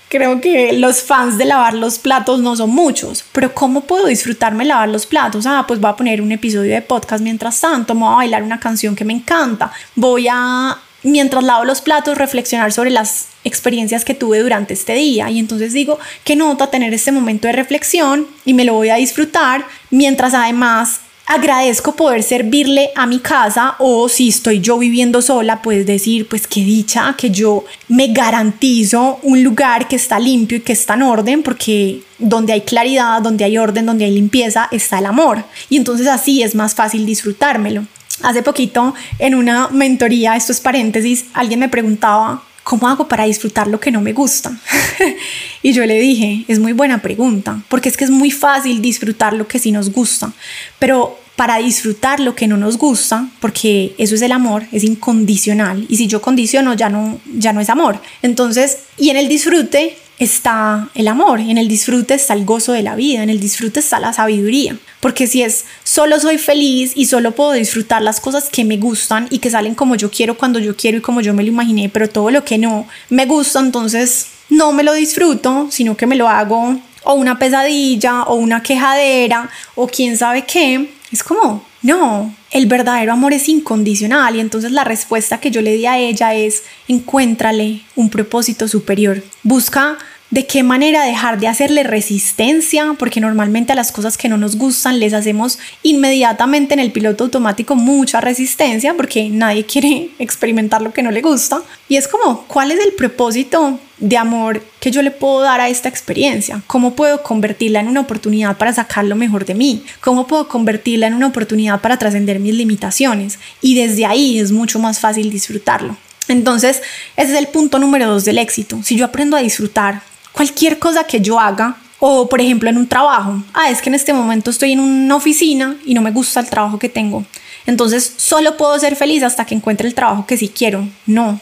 Creo que los fans de lavar los platos no son muchos, pero ¿cómo puedo disfrutarme lavar los platos? Ah, pues voy a poner un episodio de podcast mientras tanto, voy a bailar una canción que me encanta, voy a, mientras lavo los platos, reflexionar sobre las experiencias que tuve durante este día. Y entonces digo, qué nota tener este momento de reflexión y me lo voy a disfrutar mientras además agradezco poder servirle a mi casa o si estoy yo viviendo sola, puedes decir, pues qué dicha que yo me garantizo un lugar que está limpio y que está en orden, porque donde hay claridad, donde hay orden, donde hay limpieza, está el amor. Y entonces así es más fácil disfrutármelo. Hace poquito en una mentoría, esto es paréntesis, alguien me preguntaba, ¿cómo hago para disfrutar lo que no me gusta? y yo le dije, es muy buena pregunta, porque es que es muy fácil disfrutar lo que sí nos gusta, pero para disfrutar lo que no nos gusta, porque eso es el amor, es incondicional, y si yo condiciono ya no, ya no es amor. Entonces, y en el disfrute está el amor, en el disfrute está el gozo de la vida, en el disfrute está la sabiduría. Porque si es solo soy feliz y solo puedo disfrutar las cosas que me gustan y que salen como yo quiero, cuando yo quiero y como yo me lo imaginé, pero todo lo que no me gusta, entonces no me lo disfruto, sino que me lo hago o una pesadilla o una quejadera o quién sabe qué. Es como, no, el verdadero amor es incondicional y entonces la respuesta que yo le di a ella es encuéntrale un propósito superior. Busca de qué manera dejar de hacerle resistencia, porque normalmente a las cosas que no nos gustan les hacemos inmediatamente en el piloto automático mucha resistencia, porque nadie quiere experimentar lo que no le gusta. Y es como, ¿cuál es el propósito de amor que yo le puedo dar a esta experiencia? ¿Cómo puedo convertirla en una oportunidad para sacar lo mejor de mí? ¿Cómo puedo convertirla en una oportunidad para trascender mis limitaciones? Y desde ahí es mucho más fácil disfrutarlo. Entonces, ese es el punto número dos del éxito. Si yo aprendo a disfrutar cualquier cosa que yo haga, o por ejemplo en un trabajo, ah, es que en este momento estoy en una oficina y no me gusta el trabajo que tengo. Entonces solo puedo ser feliz hasta que encuentre el trabajo que sí quiero. No,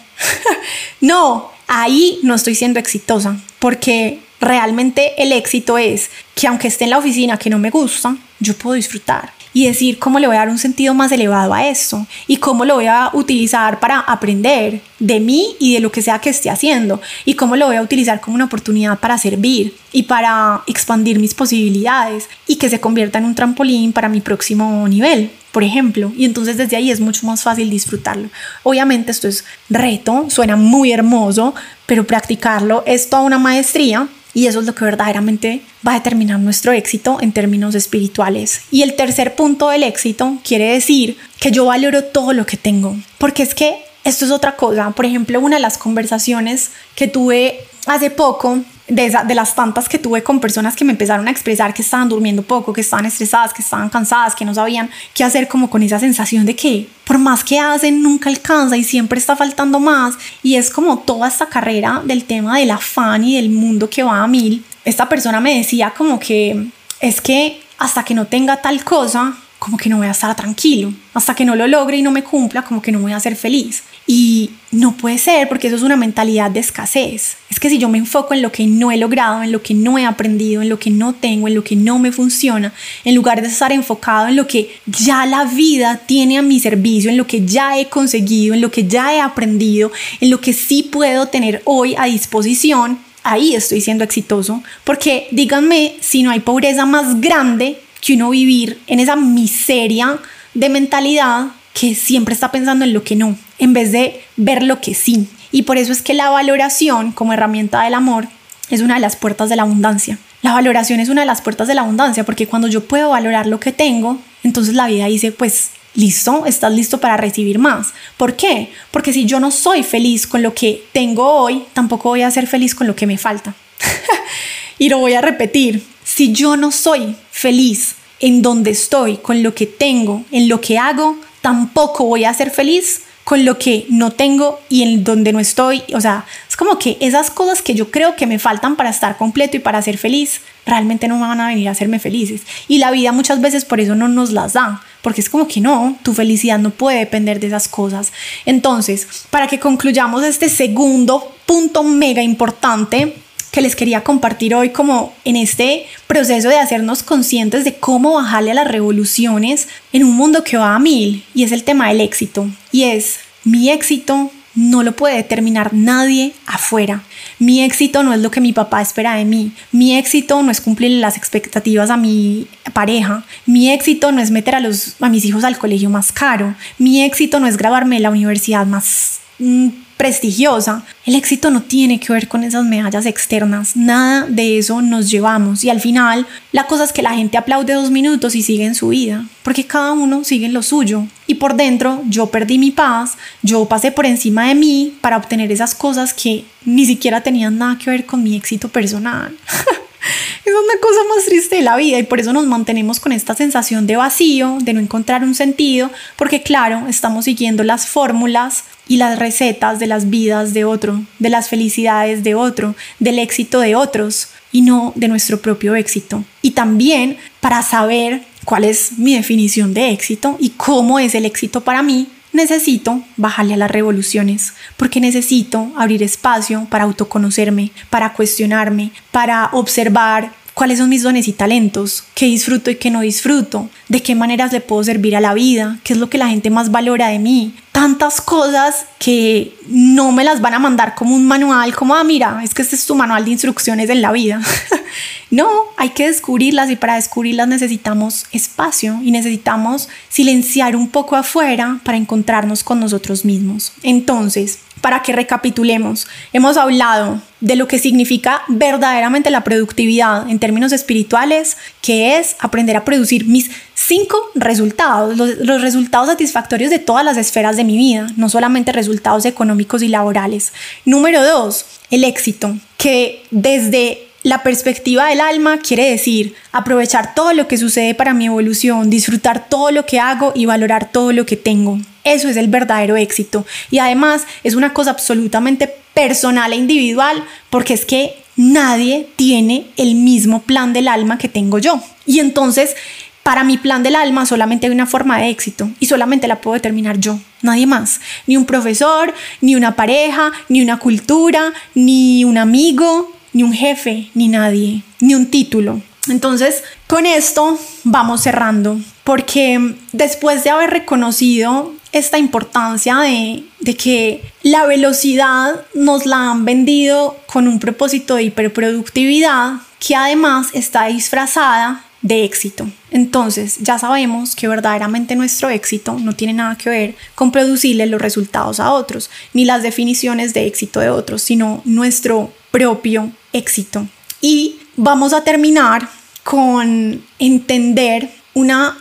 no, ahí no estoy siendo exitosa porque realmente el éxito es que aunque esté en la oficina que no me gusta, yo puedo disfrutar y decir cómo le voy a dar un sentido más elevado a esto y cómo lo voy a utilizar para aprender de mí y de lo que sea que esté haciendo y cómo lo voy a utilizar como una oportunidad para servir y para expandir mis posibilidades y que se convierta en un trampolín para mi próximo nivel por ejemplo, y entonces desde ahí es mucho más fácil disfrutarlo. Obviamente esto es reto, suena muy hermoso, pero practicarlo es toda una maestría y eso es lo que verdaderamente va a determinar nuestro éxito en términos espirituales. Y el tercer punto del éxito quiere decir que yo valoro todo lo que tengo, porque es que esto es otra cosa. Por ejemplo, una de las conversaciones que tuve hace poco de, las tantas que tuve con personas que me empezaron a expresar que estaban durmiendo poco, que estaban estresadas, que estaban cansadas, que no sabían qué hacer, como con esa sensación de que por más que hacen nunca alcanza y siempre está faltando más. Y es como toda esta carrera del tema del afán y del mundo que va a mil. Esta persona me decía como que es que hasta que no tenga tal cosa, como que no voy a estar tranquilo. Hasta que no lo logre y no me cumpla, como que no voy a ser feliz. Y no puede ser porque eso es una mentalidad de escasez. Es que si yo me enfoco en lo que no he logrado, en lo que no he aprendido, en lo que no tengo, en lo que no me funciona, en lugar de estar enfocado en lo que ya la vida tiene a mi servicio, en lo que ya he conseguido, en lo que ya he aprendido, en lo que sí puedo tener hoy a disposición, ahí estoy siendo exitoso. Porque díganme si no hay pobreza más grande que uno vivir en esa miseria de mentalidad que siempre está pensando en lo que no, en vez de ver lo que sí. Y por eso es que la valoración como herramienta del amor es una de las puertas de la abundancia. La valoración es una de las puertas de la abundancia porque cuando yo puedo valorar lo que tengo, entonces la vida dice, pues listo, estás listo para recibir más. ¿Por qué? Porque si yo no soy feliz con lo que tengo hoy, tampoco voy a ser feliz con lo que me falta. y lo voy a repetir, si yo no soy feliz en donde estoy, con lo que tengo, en lo que hago, tampoco voy a ser feliz con lo que no tengo y en donde no estoy. O sea, es como que esas cosas que yo creo que me faltan para estar completo y para ser feliz, realmente no van a venir a hacerme felices. Y la vida muchas veces por eso no nos las da, porque es como que no, tu felicidad no puede depender de esas cosas. Entonces, para que concluyamos este segundo punto mega importante, que les quería compartir hoy como en este proceso de hacernos conscientes de cómo bajarle a las revoluciones en un mundo que va a mil y es el tema del éxito y es mi éxito no lo puede determinar nadie afuera. Mi éxito no es lo que mi papá espera de mí. Mi éxito no es cumplir las expectativas a mi pareja. Mi éxito no es meter a, los, a mis hijos al colegio más caro. Mi éxito no es grabarme la universidad más mm, prestigiosa, el éxito no tiene que ver con esas medallas externas, nada de eso nos llevamos. Y al final la cosa es que la gente aplaude dos minutos y sigue en su vida, porque cada uno sigue en lo suyo. Y por dentro yo perdí mi paz, yo pasé por encima de mí para obtener esas cosas que ni siquiera tenían nada que ver con mi éxito personal. Es una cosa más triste de la vida y por eso nos mantenemos con esta sensación de vacío, de no encontrar un sentido, porque claro, estamos siguiendo las fórmulas y las recetas de las vidas de otro, de las felicidades de otro, del éxito de otros y no de nuestro propio éxito. Y también para saber cuál es mi definición de éxito y cómo es el éxito para mí, necesito bajarle a las revoluciones, porque necesito abrir espacio para autoconocerme, para cuestionarme, para observar cuáles son mis dones y talentos, qué disfruto y qué no disfruto, de qué maneras le puedo servir a la vida, qué es lo que la gente más valora de mí. Tantas cosas que no me las van a mandar como un manual, como, ah, mira, es que este es tu manual de instrucciones en la vida. no, hay que descubrirlas y para descubrirlas necesitamos espacio y necesitamos silenciar un poco afuera para encontrarnos con nosotros mismos. Entonces, para que recapitulemos, hemos hablado de lo que significa verdaderamente la productividad en términos espirituales, que es aprender a producir mis cinco resultados, los, resultados satisfactorios de todas las esferas de mi vida, no solamente resultados económicos y laborales. Número dos, el éxito, que desde la perspectiva del alma quiere decir aprovechar todo lo que sucede para mi evolución, disfrutar todo lo que hago y valorar todo lo que tengo. Eso es el verdadero éxito. Y además es una cosa absolutamente personal e individual porque es que nadie tiene el mismo plan del alma que tengo yo. Y entonces, para mi plan del alma solamente hay una forma de éxito y solamente la puedo determinar yo, nadie más. Ni un profesor, ni una pareja, ni una cultura, ni un amigo, ni un jefe, ni nadie, ni un título. Entonces, con esto vamos cerrando, porque después de haber reconocido esta importancia de, que la velocidad nos la han vendido con un propósito de hiperproductividad que además está disfrazada de éxito. Entonces ya sabemos que verdaderamente nuestro éxito no tiene nada que ver con producirle los resultados a otros, ni las definiciones de éxito de otros, sino nuestro propio éxito. Y vamos a terminar con entender una,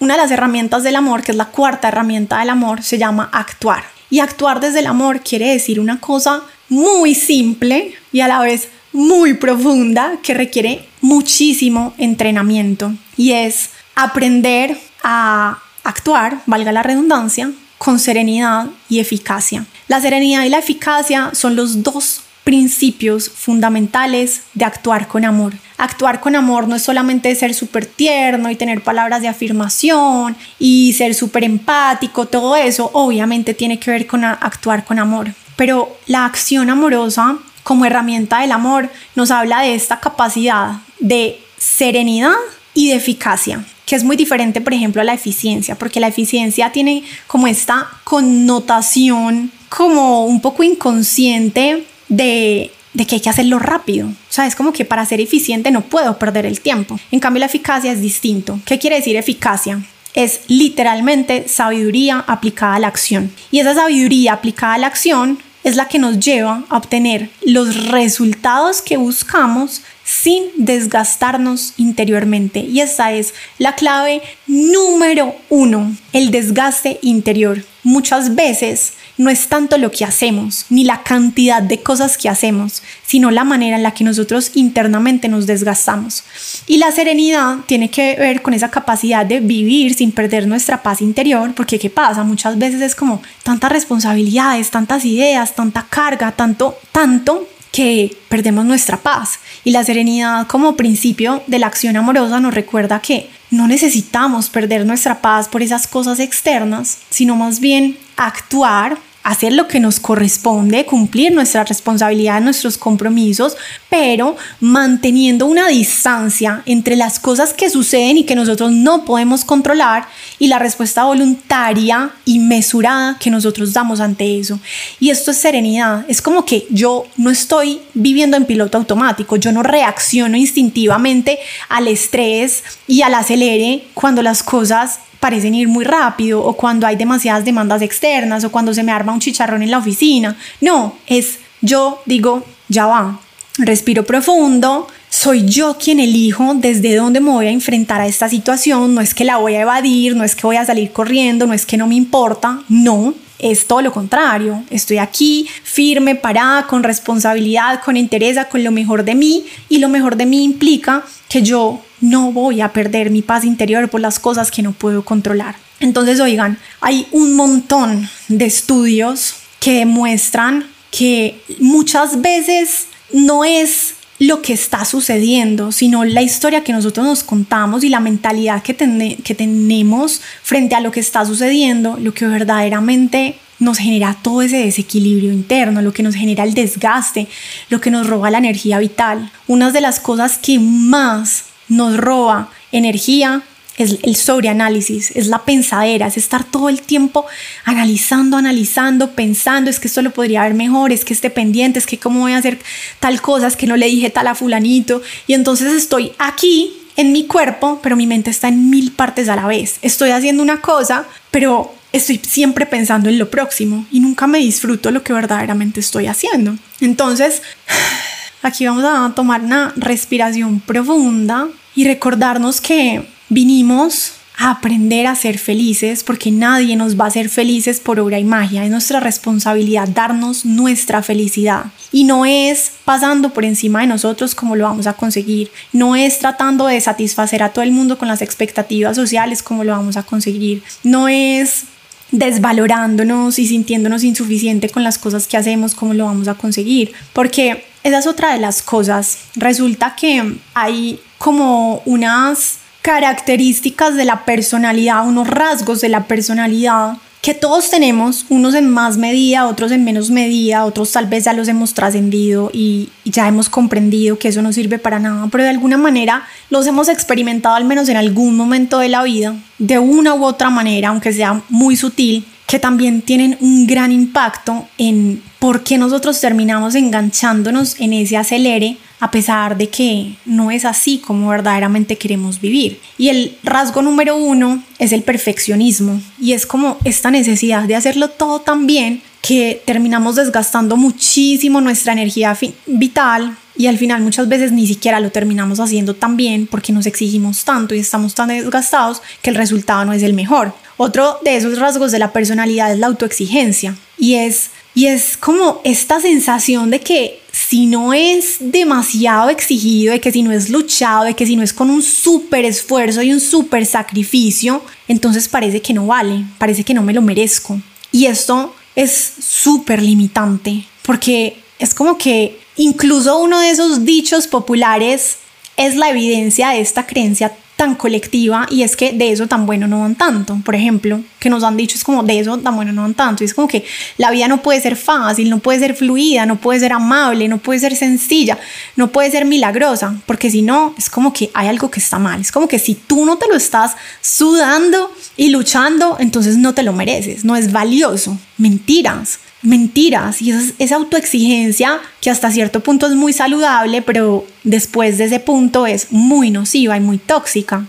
una de las herramientas del amor, que es la cuarta herramienta del amor, se llama actuar. Y actuar desde el amor quiere decir una cosa muy simple y a la vez muy profunda que requiere muchísimo entrenamiento y es aprender a actuar, valga la redundancia, con serenidad y eficacia. La serenidad y la eficacia son los dos principios fundamentales de actuar con amor. Actuar con amor no es solamente ser súper tierno y tener palabras de afirmación y ser súper empático, todo eso obviamente tiene que ver con actuar con amor. Pero la acción amorosa como herramienta del amor nos habla de esta capacidad de serenidad y de eficacia que es muy diferente, por ejemplo, a la eficiencia, porque la eficiencia tiene como esta connotación como un poco inconsciente de, que hay que hacerlo rápido. O sea, es como que para ser eficiente no puedo perder el tiempo. En cambio, la eficacia es distinto. ¿Qué quiere decir eficacia? Es literalmente sabiduría aplicada a la acción. Y esa sabiduría aplicada a la acción es la que nos lleva a obtener los resultados que buscamos sin desgastarnos interiormente. Y esa es la clave número uno, el desgaste interior. Muchas veces no es tanto lo que hacemos, ni la cantidad de cosas que hacemos, sino la manera en la que nosotros internamente nos desgastamos. Y la serenidad tiene que ver con esa capacidad de vivir sin perder nuestra paz interior, porque ¿qué pasa? Muchas veces es como tantas responsabilidades, tantas ideas, tanta carga, tanto, tanto que perdemos nuestra paz. Y la serenidad como principio de la acción amorosa nos recuerda que no necesitamos perder nuestra paz por esas cosas externas, sino más bien actuar hacer lo que nos corresponde, cumplir nuestra responsabilidad, nuestros compromisos, pero manteniendo una distancia entre las cosas que suceden y que nosotros no podemos controlar y la respuesta voluntaria y mesurada que nosotros damos ante eso. Y esto es serenidad, es como que yo no estoy viviendo en piloto automático, yo no reacciono instintivamente al estrés y al acelere cuando las cosas parecen ir muy rápido o cuando hay demasiadas demandas externas o cuando se me arma un chicharrón en la oficina. No, es yo digo, ya va, respiro profundo, soy yo quien elijo desde dónde me voy a enfrentar a esta situación, no es que la voy a evadir, no es que voy a salir corriendo, no es que no me importa, no, es todo lo contrario. Estoy aquí firme, parada, con responsabilidad, con interés, con lo mejor de mí y lo mejor de mí implica que yo no voy a perder mi paz interior por las cosas que no puedo controlar. Entonces, oigan, hay un montón de estudios que demuestran que muchas veces no es lo que está sucediendo, sino la historia que nosotros nos contamos y la mentalidad que, que tenemos frente a lo que está sucediendo, lo que verdaderamente nos genera todo ese desequilibrio interno, lo que nos genera el desgaste, lo que nos roba la energía vital. Una de las cosas que más nos roba energía es el sobreanálisis, es la pensadera, es estar todo el tiempo analizando, analizando, pensando, es que esto lo podría ver mejor, es que esté pendiente, es que cómo voy a hacer tal cosa, es que no le dije tal a fulanito. Y entonces estoy aquí en mi cuerpo, pero mi mente está en mil partes a la vez. Estoy haciendo una cosa, pero estoy siempre pensando en lo próximo y nunca me disfruto lo que verdaderamente estoy haciendo. Entonces, aquí vamos a tomar una respiración profunda y recordarnos que vinimos a aprender a ser felices porque nadie nos va a hacer felices por obra y magia. Es nuestra responsabilidad darnos nuestra felicidad. Y no es pasando por encima de nosotros como lo vamos a conseguir. No es tratando de satisfacer a todo el mundo con las expectativas sociales como lo vamos a conseguir. No es desvalorándonos y sintiéndonos insuficiente con las cosas que hacemos como lo vamos a conseguir. Porque esa es otra de las cosas. Resulta que hay como unas características de la personalidad, unos rasgos de la personalidad que todos tenemos, unos en más medida, otros en menos medida, otros tal vez ya los hemos trascendido y, ya hemos comprendido que eso no sirve para nada, pero de alguna manera los hemos experimentado al menos en algún momento de la vida, de una u otra manera, aunque sea muy sutil, que también tienen un gran impacto en por qué nosotros terminamos enganchándonos en ese acelere a pesar de que no es así como verdaderamente queremos vivir. Y el rasgo número uno es el perfeccionismo y es como esta necesidad de hacerlo todo tan bien que terminamos desgastando muchísimo nuestra energía vital y al final muchas veces ni siquiera lo terminamos haciendo tan bien porque nos exigimos tanto y estamos tan desgastados que el resultado no es el mejor. Otro de esos rasgos de la personalidad es la autoexigencia y es y es como esta sensación de que si no es demasiado exigido, de que si no es luchado, de que si no es con un súper esfuerzo y un súper sacrificio, entonces parece que no vale, parece que no me lo merezco. Y esto es súper limitante, porque es como que incluso uno de esos dichos populares es la evidencia de esta creencia tan colectiva y es que de eso tan bueno no dan tanto. Por ejemplo, que nos han dicho es como de eso tan bueno no dan tanto. Y es como que la vida no puede ser fácil, no puede ser fluida, no puede ser amable, no puede ser sencilla, no puede ser milagrosa, porque si no, es como que hay algo que está mal. Es como que si tú no te lo estás sudando y luchando, entonces no te lo mereces, no es valioso. Mentiras mentiras y esa, esa autoexigencia que hasta cierto punto es muy saludable, pero después de ese punto es muy nociva y muy tóxica.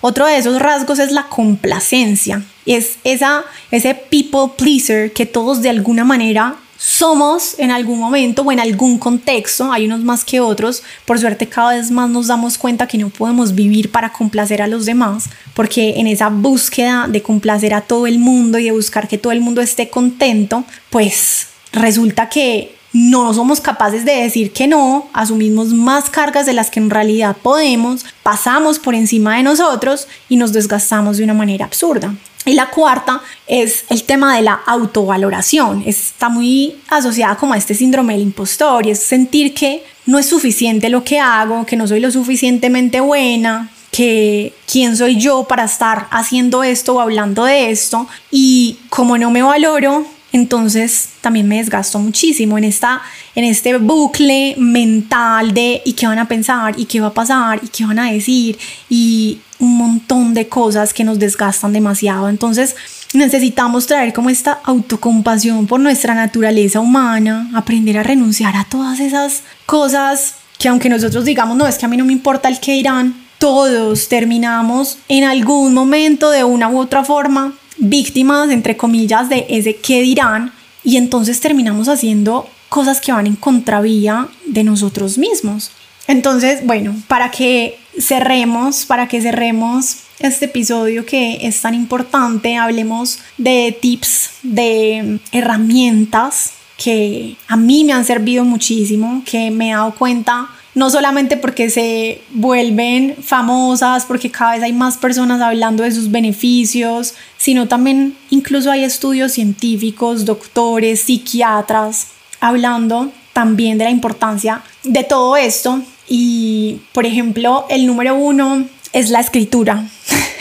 Otro de esos rasgos es la complacencia. Es esa, ese people pleaser que todos de alguna manera somos en algún momento o en algún contexto, hay unos más que otros, por suerte cada vez más nos damos cuenta que no podemos vivir para complacer a los demás, porque en esa búsqueda de complacer a todo el mundo y de buscar que todo el mundo esté contento, pues resulta que no somos capaces de decir que no, asumimos más cargas de las que en realidad podemos, pasamos por encima de nosotros y nos desgastamos de una manera absurda. Y la cuarta es el tema de la autovaloración. Está muy asociada como a este síndrome del impostor y es sentir que no es suficiente lo que hago, que no soy lo suficientemente buena, que quién soy yo para estar haciendo esto o hablando de esto y como no me valoro, entonces también me desgasto muchísimo en, esta, en este bucle mental de y qué van a pensar y qué va a pasar y qué van a decir y un montón de cosas que nos desgastan demasiado. Entonces necesitamos traer como esta autocompasión por nuestra naturaleza humana, aprender a renunciar a todas esas cosas que aunque nosotros digamos, no, es que a mí no me importa el que irán, todos terminamos en algún momento de una u otra forma víctimas, entre comillas, de ese qué dirán y entonces terminamos haciendo cosas que van en contravía de nosotros mismos. Entonces, bueno, para que cerremos, para que cerremos este episodio que es tan importante, hablemos de tips, de herramientas que a mí me han servido muchísimo, que me he dado cuenta no solamente porque se vuelven famosas, porque cada vez hay más personas hablando de sus beneficios, sino también incluso hay estudios científicos, doctores, psiquiatras, hablando también de la importancia de todo esto. Y, por ejemplo, el número uno es la escritura.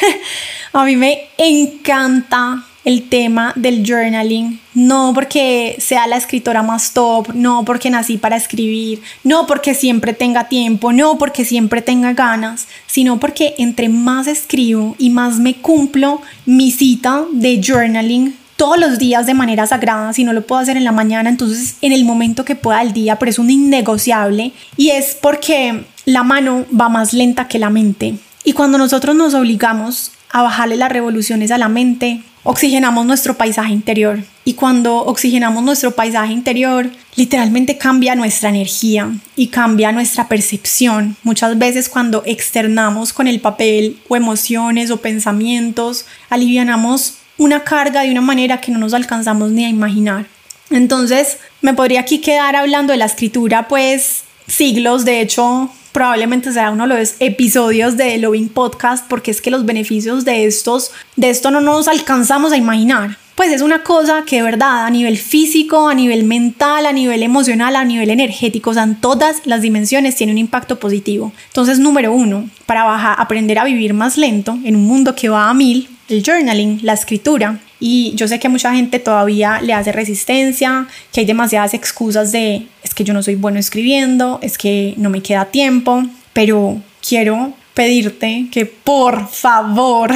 A mí me encanta el tema del journaling, no porque sea la escritora más top, no porque nací para escribir, no porque siempre tenga tiempo, no porque siempre tenga ganas, sino porque entre más escribo y más me cumplo mi cita de journaling todos los días de manera sagrada, si no lo puedo hacer en la mañana, entonces en el momento que pueda el día, pero es un innegociable y es porque la mano va más lenta que la mente. Y cuando nosotros nos obligamos a bajarle las revoluciones a la mente, oxigenamos nuestro paisaje interior. Y cuando oxigenamos nuestro paisaje interior, literalmente cambia nuestra energía y cambia nuestra percepción. Muchas veces cuando externamos con el papel o emociones o pensamientos, alivianamos una carga de una manera que no nos alcanzamos ni a imaginar. Entonces, me podría aquí quedar hablando de la escritura, pues siglos, de hecho, probablemente sea uno de los episodios de Loving Podcast porque es que los beneficios de estos de esto no nos alcanzamos a imaginar. Pues es una cosa que de verdad a nivel físico, a nivel mental, a nivel emocional, a nivel energético, o sea, en todas las dimensiones tiene un impacto positivo. Entonces, número uno, para bajar, aprender a vivir más lento en un mundo que va a mil, el journaling, la escritura. Y yo sé que mucha gente todavía le hace resistencia, que hay demasiadas excusas de que yo no soy bueno escribiendo, es que no me queda tiempo, pero quiero pedirte que por favor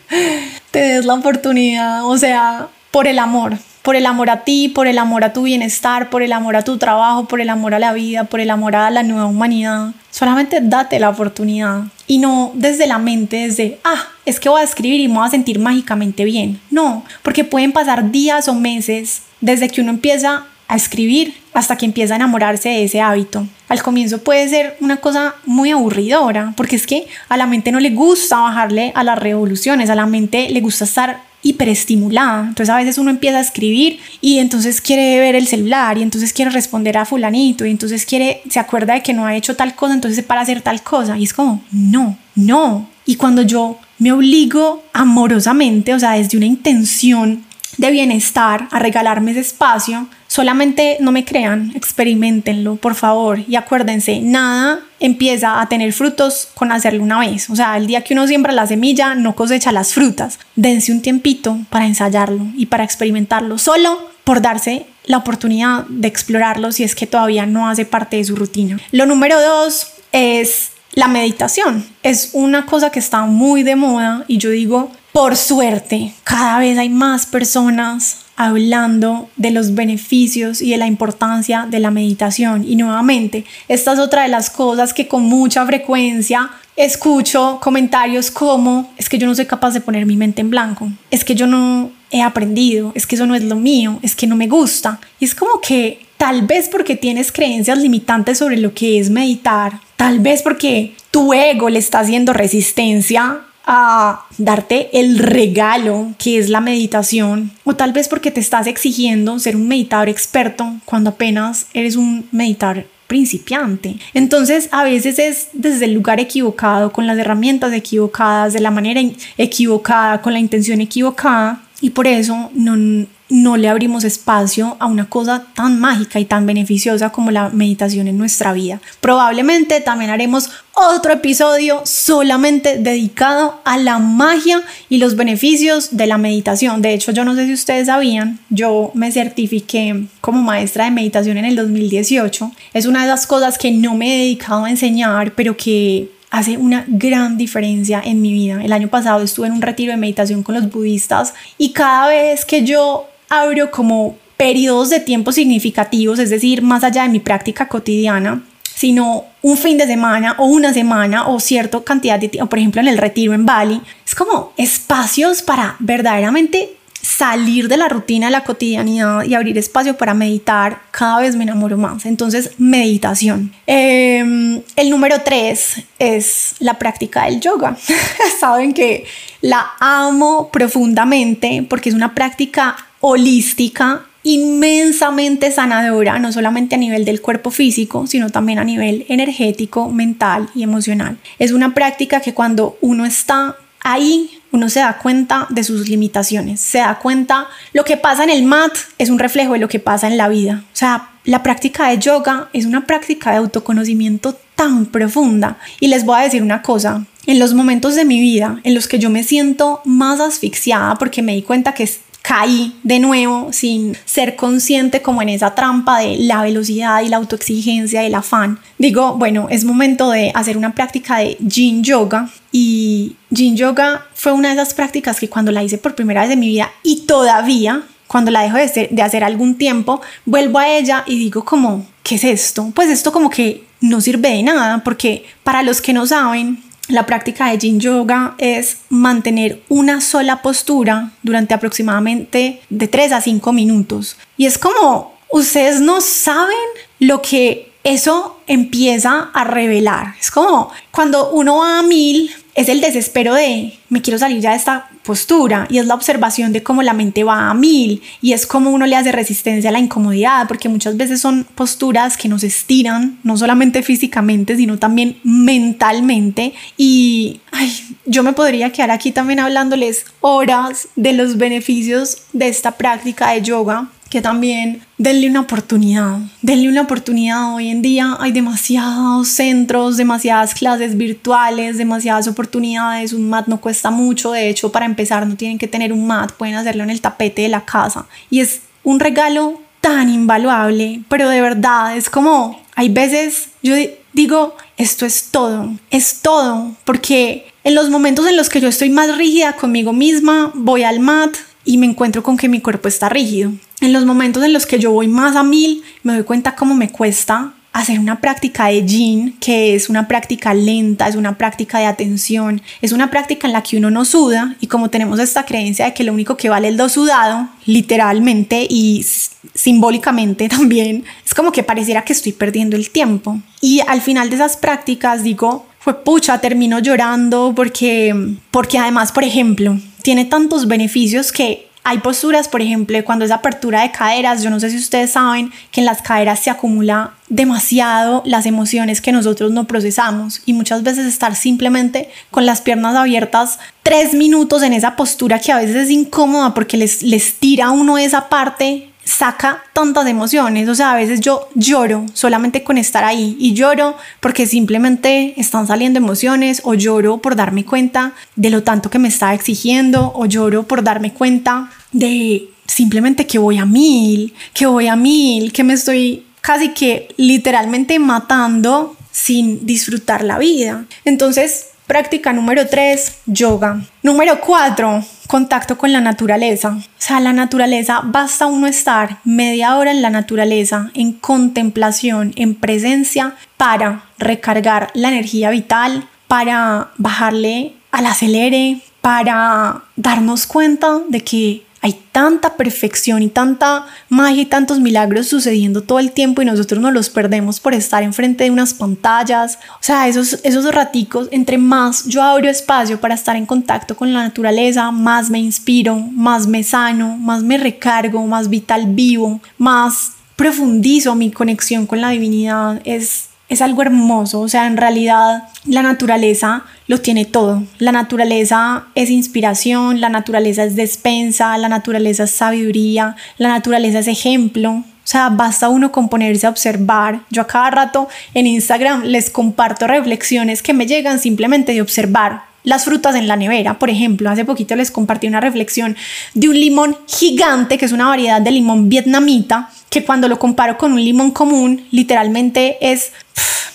te des la oportunidad, o sea, por el amor, por el amor a ti, por el amor a tu bienestar, por el amor a tu trabajo, por el amor a la vida, por el amor a la nueva humanidad. Solamente date la oportunidad y no desde la mente, desde, ah, es que voy a escribir y me voy a sentir mágicamente bien. No, porque pueden pasar días o meses desde que uno empieza a escribir hasta que empieza a enamorarse de ese hábito. Al comienzo puede ser una cosa muy aburridora, porque es que a la mente no le gusta bajarle a las revoluciones, a la mente le gusta estar hiperestimulada. Entonces a veces uno empieza a escribir y entonces quiere ver el celular y entonces quiere responder a fulanito y entonces quiere, se acuerda de que no ha hecho tal cosa, entonces para hacer tal cosa. Y es como, no, no. Y cuando yo me obligo amorosamente, o sea, desde una intención de bienestar, a regalarme ese espacio, Solamente no me crean, experimentenlo, por favor. Y acuérdense, nada empieza a tener frutos con hacerlo una vez. O sea, el día que uno siembra la semilla, no cosecha las frutas. Dense un tiempito para ensayarlo y para experimentarlo, solo por darse la oportunidad de explorarlo si es que todavía no hace parte de su rutina. Lo número dos es la meditación. Es una cosa que está muy de moda y yo digo, por suerte, cada vez hay más personas hablando de los beneficios y de la importancia de la meditación. Y nuevamente, esta es otra de las cosas que con mucha frecuencia escucho comentarios como, es que yo no soy capaz de poner mi mente en blanco, es que yo no he aprendido, es que eso no es lo mío, es que no me gusta. Y es como que tal vez porque tienes creencias limitantes sobre lo que es meditar, tal vez porque tu ego le está haciendo resistencia a darte el regalo que es la meditación o tal vez porque te estás exigiendo ser un meditador experto cuando apenas eres un meditador principiante. Entonces a veces es desde el lugar equivocado, con las herramientas equivocadas, de la manera equivocada, con la intención equivocada y por eso no, no le abrimos espacio a una cosa tan mágica y tan beneficiosa como la meditación en nuestra vida. Probablemente también haremos otro episodio solamente dedicado a la magia y los beneficios de la meditación. De hecho, yo no sé si ustedes sabían, yo me certifiqué como maestra de meditación en el 2018. Es una de las cosas que no me he dedicado a enseñar, pero que hace una gran diferencia en mi vida. El año pasado estuve en un retiro de meditación con los budistas y cada vez que yo abro como periodos de tiempo significativos, es decir, más allá de mi práctica cotidiana, sino un fin de semana o una semana o cierta cantidad de tiempo, por ejemplo en el retiro en Bali, es como espacios para verdaderamente salir de la rutina, de la cotidianidad y abrir espacio para meditar, cada vez me enamoro más. Entonces, meditación. Em, el número tres es la práctica del yoga. Saben que la amo profundamente porque es una práctica holística inmensamente sanadora, no solamente a nivel del cuerpo físico, sino también a nivel energético, mental y emocional. Es una práctica que cuando uno está ahí uno se da cuenta de sus limitaciones, se da cuenta lo que pasa en el mat es un reflejo de lo que pasa en la vida. O sea, la práctica de yoga es una práctica de autoconocimiento tan profunda. Y les voy a decir una cosa, en los momentos de mi vida en los que yo me siento más asfixiada porque me di cuenta que caí de nuevo sin ser consciente como en esa trampa de la velocidad y la autoexigencia y el afán. Digo, bueno, es momento de hacer una práctica de Yin Yoga y Yin Yoga fue una de esas prácticas que cuando la hice por primera vez en mi vida y todavía cuando la dejo de, de hacer algún tiempo, vuelvo a ella y digo como, ¿qué es esto? Pues esto como que no sirve de nada porque para los que no saben, la práctica de Yin Yoga es mantener una sola postura durante aproximadamente de 3 a 5 minutos. Y es como, ustedes no saben lo que eso empieza a revelar. Es como cuando uno va a mil, es el desespero de me quiero salir ya de esta postura y es la observación de cómo la mente va a mil y es como uno le hace resistencia a la incomodidad porque muchas veces son posturas que nos estiran no solamente físicamente sino también mentalmente y yo me podría quedar aquí también hablándoles horas de los beneficios de esta práctica de yoga que también denle una oportunidad, denle una oportunidad. Hoy en día hay demasiados centros, demasiadas clases virtuales, demasiadas oportunidades. Un mat no cuesta mucho, de hecho para empezar no tienen que tener un mat, pueden hacerlo en el tapete de la casa. Y es un regalo tan invaluable, pero de verdad es como, hay veces yo digo, esto es todo, es todo, porque en los momentos en los que yo estoy más rígida conmigo misma, voy al mat, y me encuentro con que mi cuerpo está rígido. En los momentos en los que yo voy más a mil, me doy cuenta cómo me cuesta hacer una práctica de yin, que es una práctica lenta, es una práctica de atención, es una práctica en la que uno no suda y como tenemos esta creencia de que lo único que vale es lo sudado, literalmente y simbólicamente también, es como que pareciera que estoy perdiendo el tiempo. Y al final de esas prácticas digo, fue pucha, termino llorando porque, porque además, por ejemplo, tiene tantos beneficios que hay posturas, por ejemplo, cuando es apertura de caderas, yo no sé si ustedes saben que en las caderas se acumula demasiado las emociones que nosotros no procesamos y muchas veces estar simplemente con las piernas abiertas tres minutos en esa postura que a veces es incómoda porque les, les tira uno esa parte saca tantas emociones, o sea, a veces yo lloro solamente con estar ahí y lloro porque simplemente están saliendo emociones o lloro por darme cuenta de lo tanto que me está exigiendo o lloro por darme cuenta de simplemente que voy a mil, que voy a mil, que me estoy casi que literalmente matando sin disfrutar la vida. Entonces, práctica número 3, yoga. Número 4, contacto con la naturaleza. O sea, la naturaleza, basta uno estar media hora en la naturaleza, en contemplación, en presencia, para recargar la energía vital, para bajarle al acelere, para darnos cuenta de que hay tanta perfección y tanta magia y tantos milagros sucediendo todo el tiempo y nosotros nos los perdemos por estar enfrente de unas pantallas. O sea, esos, esos raticos, entre más yo abro espacio para estar en contacto con la naturaleza, más me inspiro, más me sano, más me recargo, más vital vivo, más profundizo mi conexión con la divinidad, es, es algo hermoso. O sea, en realidad la naturaleza lo tiene todo. La naturaleza es inspiración, la naturaleza es despensa, la naturaleza es sabiduría, la naturaleza es ejemplo. O sea, basta uno con ponerse a observar. Yo a cada rato en Instagram les comparto reflexiones que me llegan simplemente de observar las frutas en la nevera. Por ejemplo, hace poquito les compartí una reflexión de un limón gigante, que es una variedad de limón vietnamita, que cuando lo comparo con un limón común, literalmente es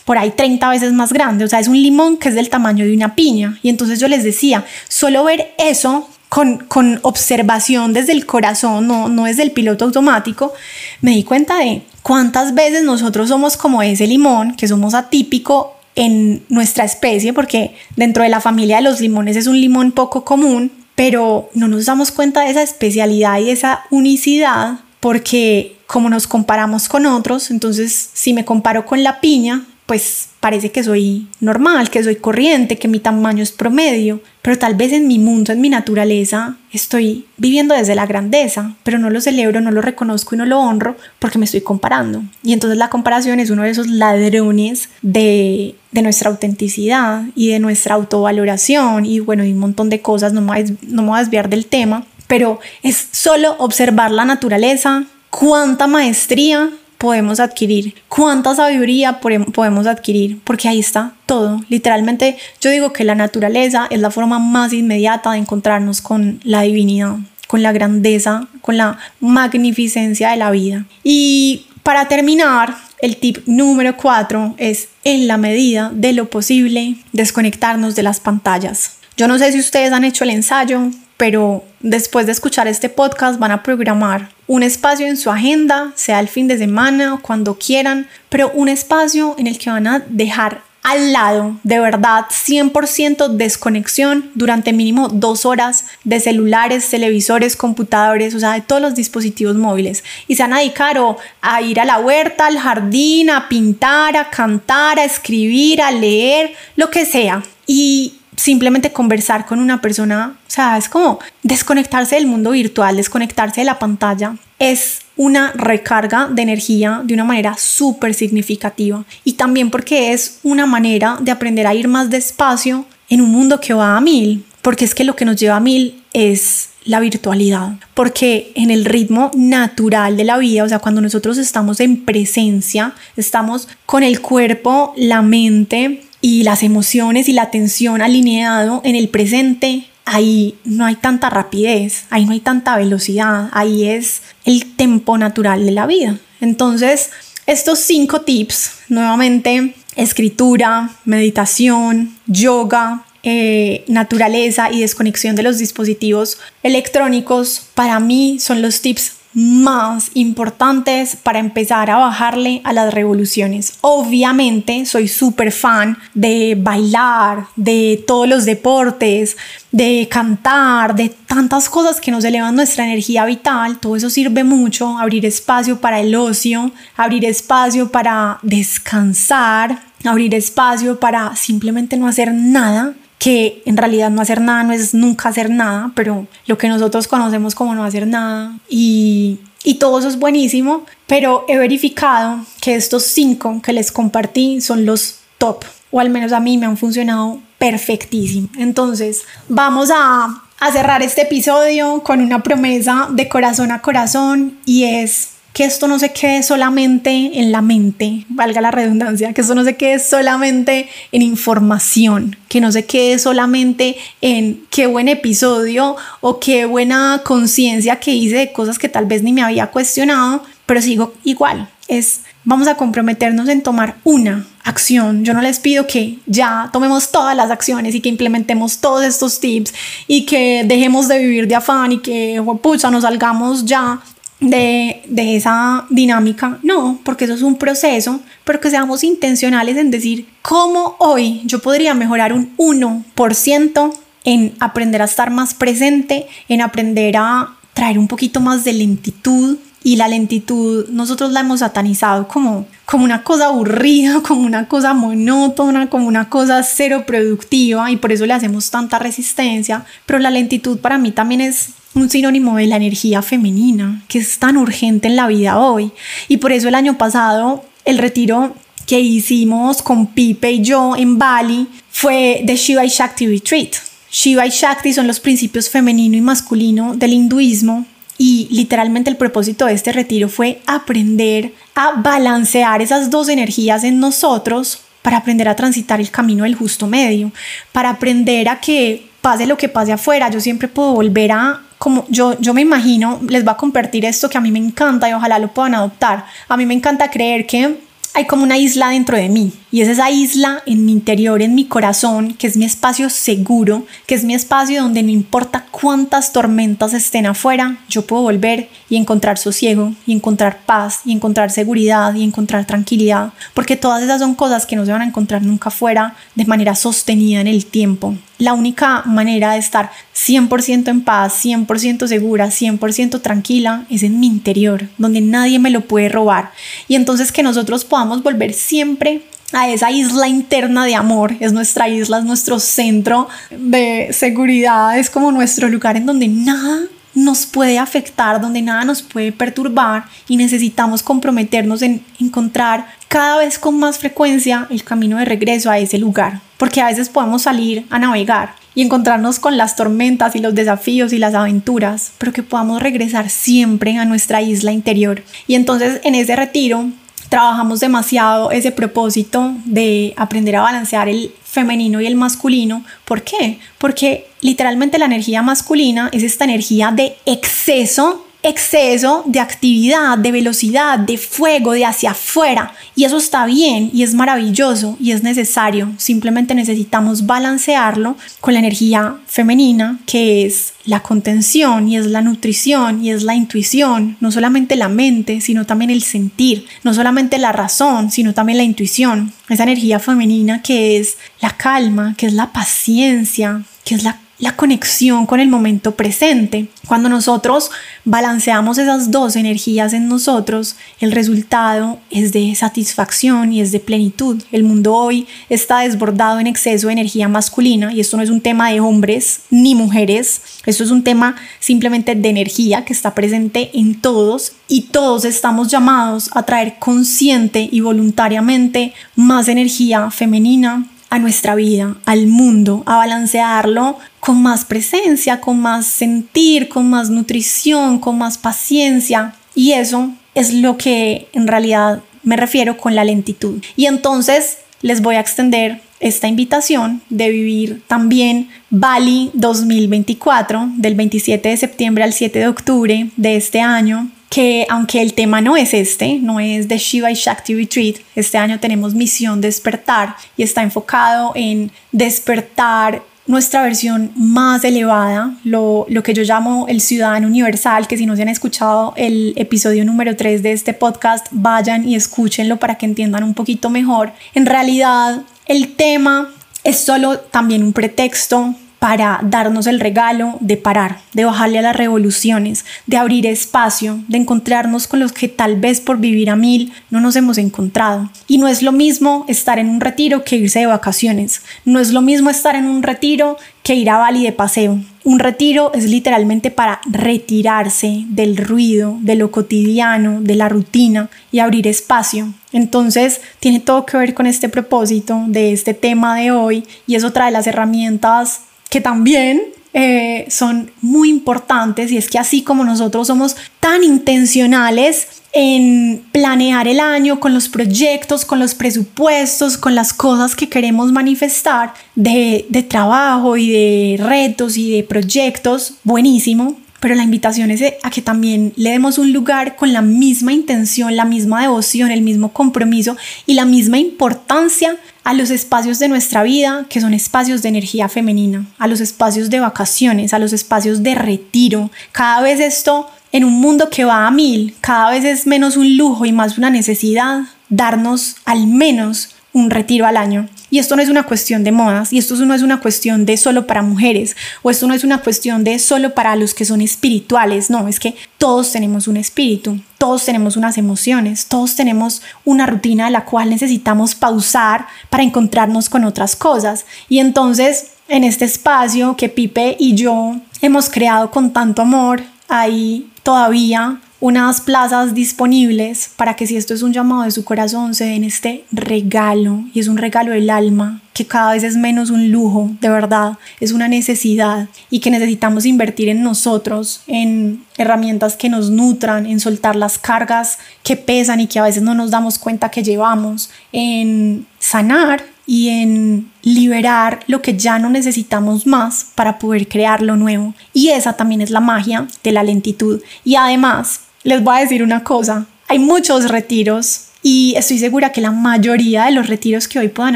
por ahí 30 veces más grande. O sea, es un limón que es del tamaño de una piña. Y entonces yo les decía, solo ver eso con, con, observación desde el corazón, no, no desde el piloto automático, me di cuenta de cuántas veces nosotros somos como ese limón, que somos atípico en nuestra especie, porque dentro de la familia de los limones es un limón poco común, pero no nos damos cuenta de esa especialidad y esa unicidad porque como nos comparamos con otros, entonces si me comparo con la piña, pues parece que soy normal, que soy corriente, que mi tamaño es promedio, pero tal vez en mi mundo, en mi naturaleza, estoy viviendo desde la grandeza, pero no lo celebro, no lo reconozco y no lo honro porque me estoy comparando. Y entonces la comparación es uno de esos ladrones de, nuestra autenticidad y de nuestra autovaloración y bueno, y un montón de cosas, no me, no me voy a desviar del tema, pero es solo observar la naturaleza, cuánta maestría podemos adquirir, cuánta sabiduría podemos adquirir, porque ahí está todo. Literalmente yo digo que la naturaleza es la forma más inmediata de encontrarnos con la divinidad, con la grandeza, con la magnificencia de la vida. Y para terminar, el tip número cuatro es, en la medida de lo posible, desconectarnos de las pantallas. Yo no sé si ustedes han hecho el ensayo, pero después de escuchar este podcast van a programar un espacio en su agenda, sea el fin de semana o cuando quieran, pero un espacio en el que van a dejar al lado, de verdad, 100% desconexión durante mínimo dos horas de celulares, televisores, computadores, o sea, de todos los dispositivos móviles. Y se van a dedicar o a ir a la huerta, al jardín, a pintar, a cantar, a escribir, a leer, lo que sea. Y simplemente conversar con una persona, o sea, es como desconectarse del mundo virtual, desconectarse de la pantalla, es una recarga de energía de una manera súper significativa. Y también porque es una manera de aprender a ir más despacio en un mundo que va a mil, porque es que lo que nos lleva a mil es la virtualidad, porque en el ritmo natural de la vida, o sea, cuando nosotros estamos en presencia, estamos con el cuerpo, la mente, y las emociones y la atención alineado en el presente, ahí no hay tanta rapidez, ahí no hay tanta velocidad, ahí es el tempo natural de la vida. Entonces, estos cinco tips, nuevamente, escritura, meditación, yoga, eh, naturaleza y desconexión de los dispositivos electrónicos, para mí son los tips más importantes para empezar a bajarle a las revoluciones. Obviamente soy súper fan de bailar, de todos los deportes, de cantar, de tantas cosas que nos elevan nuestra energía vital. Todo eso sirve mucho, abrir espacio para el ocio, abrir espacio para descansar, abrir espacio para simplemente no hacer nada que en realidad no hacer nada no es nunca hacer nada, pero lo que nosotros conocemos como no hacer nada y, y todo eso es buenísimo, pero he verificado que estos cinco que les compartí son los top, o al menos a mí me han funcionado perfectísimo. Entonces, vamos a, a cerrar este episodio con una promesa de corazón a corazón y es que esto no se quede solamente en la mente, valga la redundancia, que esto no se quede solamente en información, que no se quede solamente en qué buen episodio o qué buena conciencia que hice de cosas que tal vez ni me había cuestionado, pero sigo igual. Es vamos a comprometernos en tomar una acción. Yo no les pido que ya tomemos todas las acciones y que implementemos todos estos tips y que dejemos de vivir de afán y que pucha, nos salgamos ya de, de, esa dinámica, no, porque eso es un proceso, pero que seamos intencionales en decir cómo hoy yo podría mejorar un 1% en aprender a estar más presente, en aprender a traer un poquito más de lentitud y la lentitud nosotros la hemos satanizado como, como una cosa aburrida, como una cosa monótona, como una cosa cero productiva y por eso le hacemos tanta resistencia, pero la lentitud para mí también es un sinónimo de la energía femenina, que es tan urgente en la vida hoy. Y por eso el año pasado el retiro que hicimos con Pipe y yo en Bali fue de Shiva y Shakti Retreat. Shiva y Shakti son los principios femenino y masculino del hinduismo y literalmente el propósito de este retiro fue aprender a balancear esas dos energías en nosotros para aprender a transitar el camino del justo medio, para aprender a que pase lo que pase afuera, yo siempre puedo volver a como yo, yo me imagino, les va a compartir esto que a mí me encanta y ojalá lo puedan adoptar. A mí me encanta creer que hay como una isla dentro de mí y es esa isla en mi interior, en mi corazón, que es mi espacio seguro, que es mi espacio donde no importa cuántas tormentas estén afuera, yo puedo volver y encontrar sosiego y encontrar paz y encontrar seguridad y encontrar tranquilidad, porque todas esas son cosas que no se van a encontrar nunca afuera de manera sostenida en el tiempo. La única manera de estar 100% en paz, 100% segura, 100% tranquila es en mi interior, donde nadie me lo puede robar. Y entonces que nosotros podamos volver siempre a esa isla interna de amor, es nuestra isla, es nuestro centro de seguridad, es como nuestro lugar en donde nada nos puede afectar, donde nada nos puede perturbar y necesitamos comprometernos en encontrar cada vez con más frecuencia el camino de regreso a ese lugar, porque a veces podemos salir a navegar y encontrarnos con las tormentas y los desafíos y las aventuras, pero que podamos regresar siempre a nuestra isla interior. Y entonces en ese retiro trabajamos demasiado ese propósito de aprender a balancear el femenino y el masculino. ¿Por qué? Porque literalmente la energía masculina es esta energía de exceso exceso de actividad, de velocidad, de fuego, de hacia afuera. Y eso está bien y es maravilloso y es necesario. Simplemente necesitamos balancearlo con la energía femenina, que es la contención y es la nutrición y es la intuición. No solamente la mente, sino también el sentir. No solamente la razón, sino también la intuición. Esa energía femenina que es la calma, que es la paciencia, que es la la conexión con el momento presente. Cuando nosotros balanceamos esas dos energías en nosotros, el resultado es de satisfacción y es de plenitud. El mundo hoy está desbordado en exceso de energía masculina y esto no es un tema de hombres ni mujeres, esto es un tema simplemente de energía que está presente en todos y todos estamos llamados a traer consciente y voluntariamente más energía femenina a nuestra vida, al mundo, a balancearlo con más presencia, con más sentir, con más nutrición, con más paciencia. Y eso es lo que en realidad me refiero con la lentitud. Y entonces les voy a extender esta invitación de vivir también Bali 2024 del 27 de septiembre al 7 de octubre de este año que aunque el tema no es este, no es de Shiva y Shakti Retreat, este año tenemos misión despertar y está enfocado en despertar nuestra versión más elevada, lo, lo, que yo llamo el ciudadano universal, que si no se han escuchado el episodio número 3 de este podcast, vayan y escúchenlo para que entiendan un poquito mejor. En realidad, el tema es solo también un pretexto para darnos el regalo de parar, de bajarle a las revoluciones, de abrir espacio, de encontrarnos con los que tal vez por vivir a mil no nos hemos encontrado. Y no es lo mismo estar en un retiro que irse de vacaciones. No es lo mismo estar en un retiro que ir a Bali de paseo. Un retiro es literalmente para retirarse del ruido, de lo cotidiano, de la rutina y abrir espacio. Entonces tiene todo que ver con este propósito de este tema de hoy y es otra de las herramientas que también eh, son muy importantes y es que así como nosotros somos tan intencionales en planear el año con los proyectos, con los presupuestos, con las cosas que queremos manifestar de, de trabajo y de retos y de proyectos, buenísimo, pero la invitación es a que también le demos un lugar con la misma intención, la misma devoción, el mismo compromiso y la misma importancia a los espacios de nuestra vida que son espacios de energía femenina, a los espacios de vacaciones, a los espacios de retiro. Cada vez esto en un mundo que va a mil, cada vez es menos un lujo y más una necesidad darnos al menos un retiro al año. Y esto no es una cuestión de modas, y esto no es una cuestión de solo para mujeres, o esto no es una cuestión de solo para los que son espirituales, no, es que todos tenemos un espíritu, todos tenemos unas emociones, todos tenemos una rutina de la cual necesitamos pausar para encontrarnos con otras cosas. Y entonces, en este espacio que Pipe y yo hemos creado con tanto amor, hay todavía unas plazas disponibles para que si esto es un llamado de su corazón se den este regalo y es un regalo del alma que cada vez es menos un lujo, de verdad, es una necesidad y que necesitamos invertir en nosotros, en herramientas que nos nutran, en soltar las cargas que pesan y que a veces no nos damos cuenta que llevamos, en sanar y en liberar lo que ya no necesitamos más para poder crear lo nuevo. Y esa también es la magia de la lentitud. Y además, les voy a decir una cosa, hay muchos retiros y estoy segura que la mayoría de los retiros que hoy puedan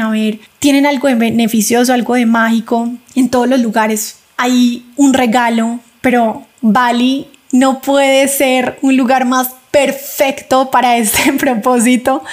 haber tienen algo de beneficioso, algo de mágico. En todos los lugares hay un regalo, pero Bali no puede ser un lugar más perfecto para este propósito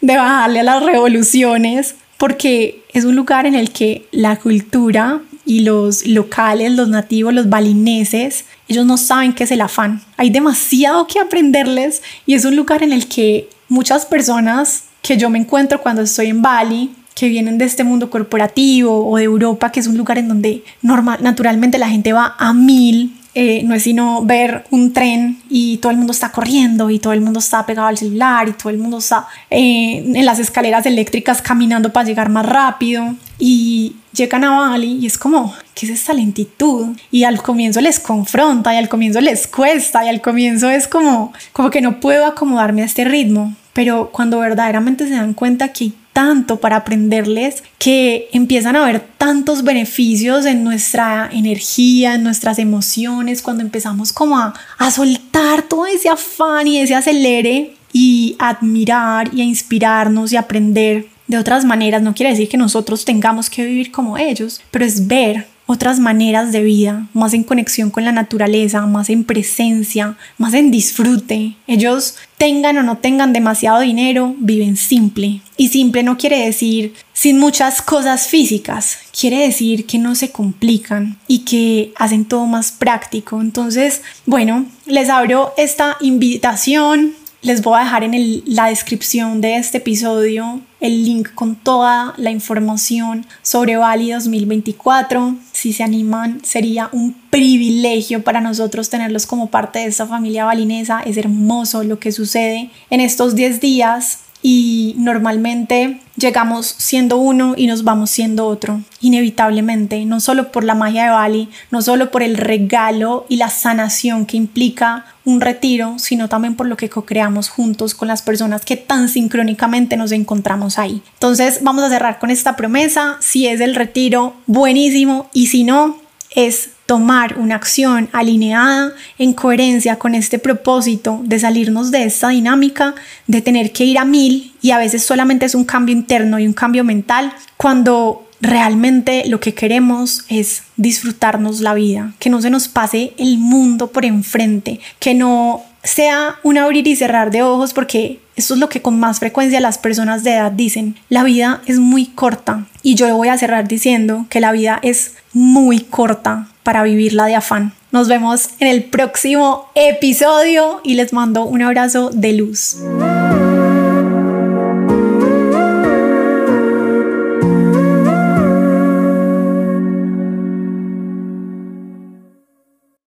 de bajarle a las revoluciones, porque es un lugar en el que la cultura y los locales, los nativos, los balineses, ellos no saben qué es el afán. Hay demasiado que aprenderles y es un lugar en el que muchas personas que yo me encuentro cuando estoy en Bali, que vienen de este mundo corporativo o de Europa, que es un lugar en donde normal, naturalmente la gente va a mil, eh, no es sino ver un tren y todo el mundo está corriendo y todo el mundo está pegado al celular y todo el mundo está eh, en las escaleras eléctricas caminando para llegar más rápido y llegan a Bali y es como, ¿qué es esta lentitud? Y al comienzo les confronta y al comienzo les cuesta y al comienzo es como, como que no puedo acomodarme a este ritmo. Pero cuando verdaderamente se dan cuenta que hay tanto para aprenderles que empiezan a ver tantos beneficios en nuestra energía, en nuestras emociones, cuando empezamos como a, a soltar todo ese afán y ese acelere y admirar y inspirarnos y aprender de otras maneras. No quiere decir que nosotros tengamos que vivir como ellos, pero es ver otras maneras de vida, más en conexión con la naturaleza, más en presencia, más en disfrute. Ellos tengan o no tengan demasiado dinero, viven simple. Y simple no quiere decir sin muchas cosas físicas, quiere decir que no se complican y que hacen todo más práctico. Entonces, bueno, les abro esta invitación les voy a dejar en la descripción de este episodio el link con toda la información sobre Bali 2024. Si se animan, sería un privilegio para nosotros tenerlos como parte de esta familia balinesa. Es hermoso lo que sucede en estos 10 días y normalmente llegamos siendo uno y nos vamos siendo otro, inevitablemente, no solo por la magia de Bali, no solo por el regalo y la sanación que implica un retiro, sino también por lo que co-creamos juntos con las personas que tan sincrónicamente nos encontramos ahí. Entonces vamos a cerrar con esta promesa, si es el retiro, buenísimo, y si no, es tomar una acción alineada en coherencia con este propósito de salirnos de esta dinámica de tener que ir a mil y a veces solamente es un cambio interno y un cambio mental cuando realmente lo que queremos es disfrutarnos la vida, que no se nos pase el mundo por enfrente, que no sea un abrir y cerrar de ojos porque eso es lo que con más frecuencia las personas de edad dicen. La vida es muy corta y yo voy a cerrar diciendo que la vida es muy corta para vivirla de afán. Nos vemos en el próximo episodio y les mando un abrazo de luz.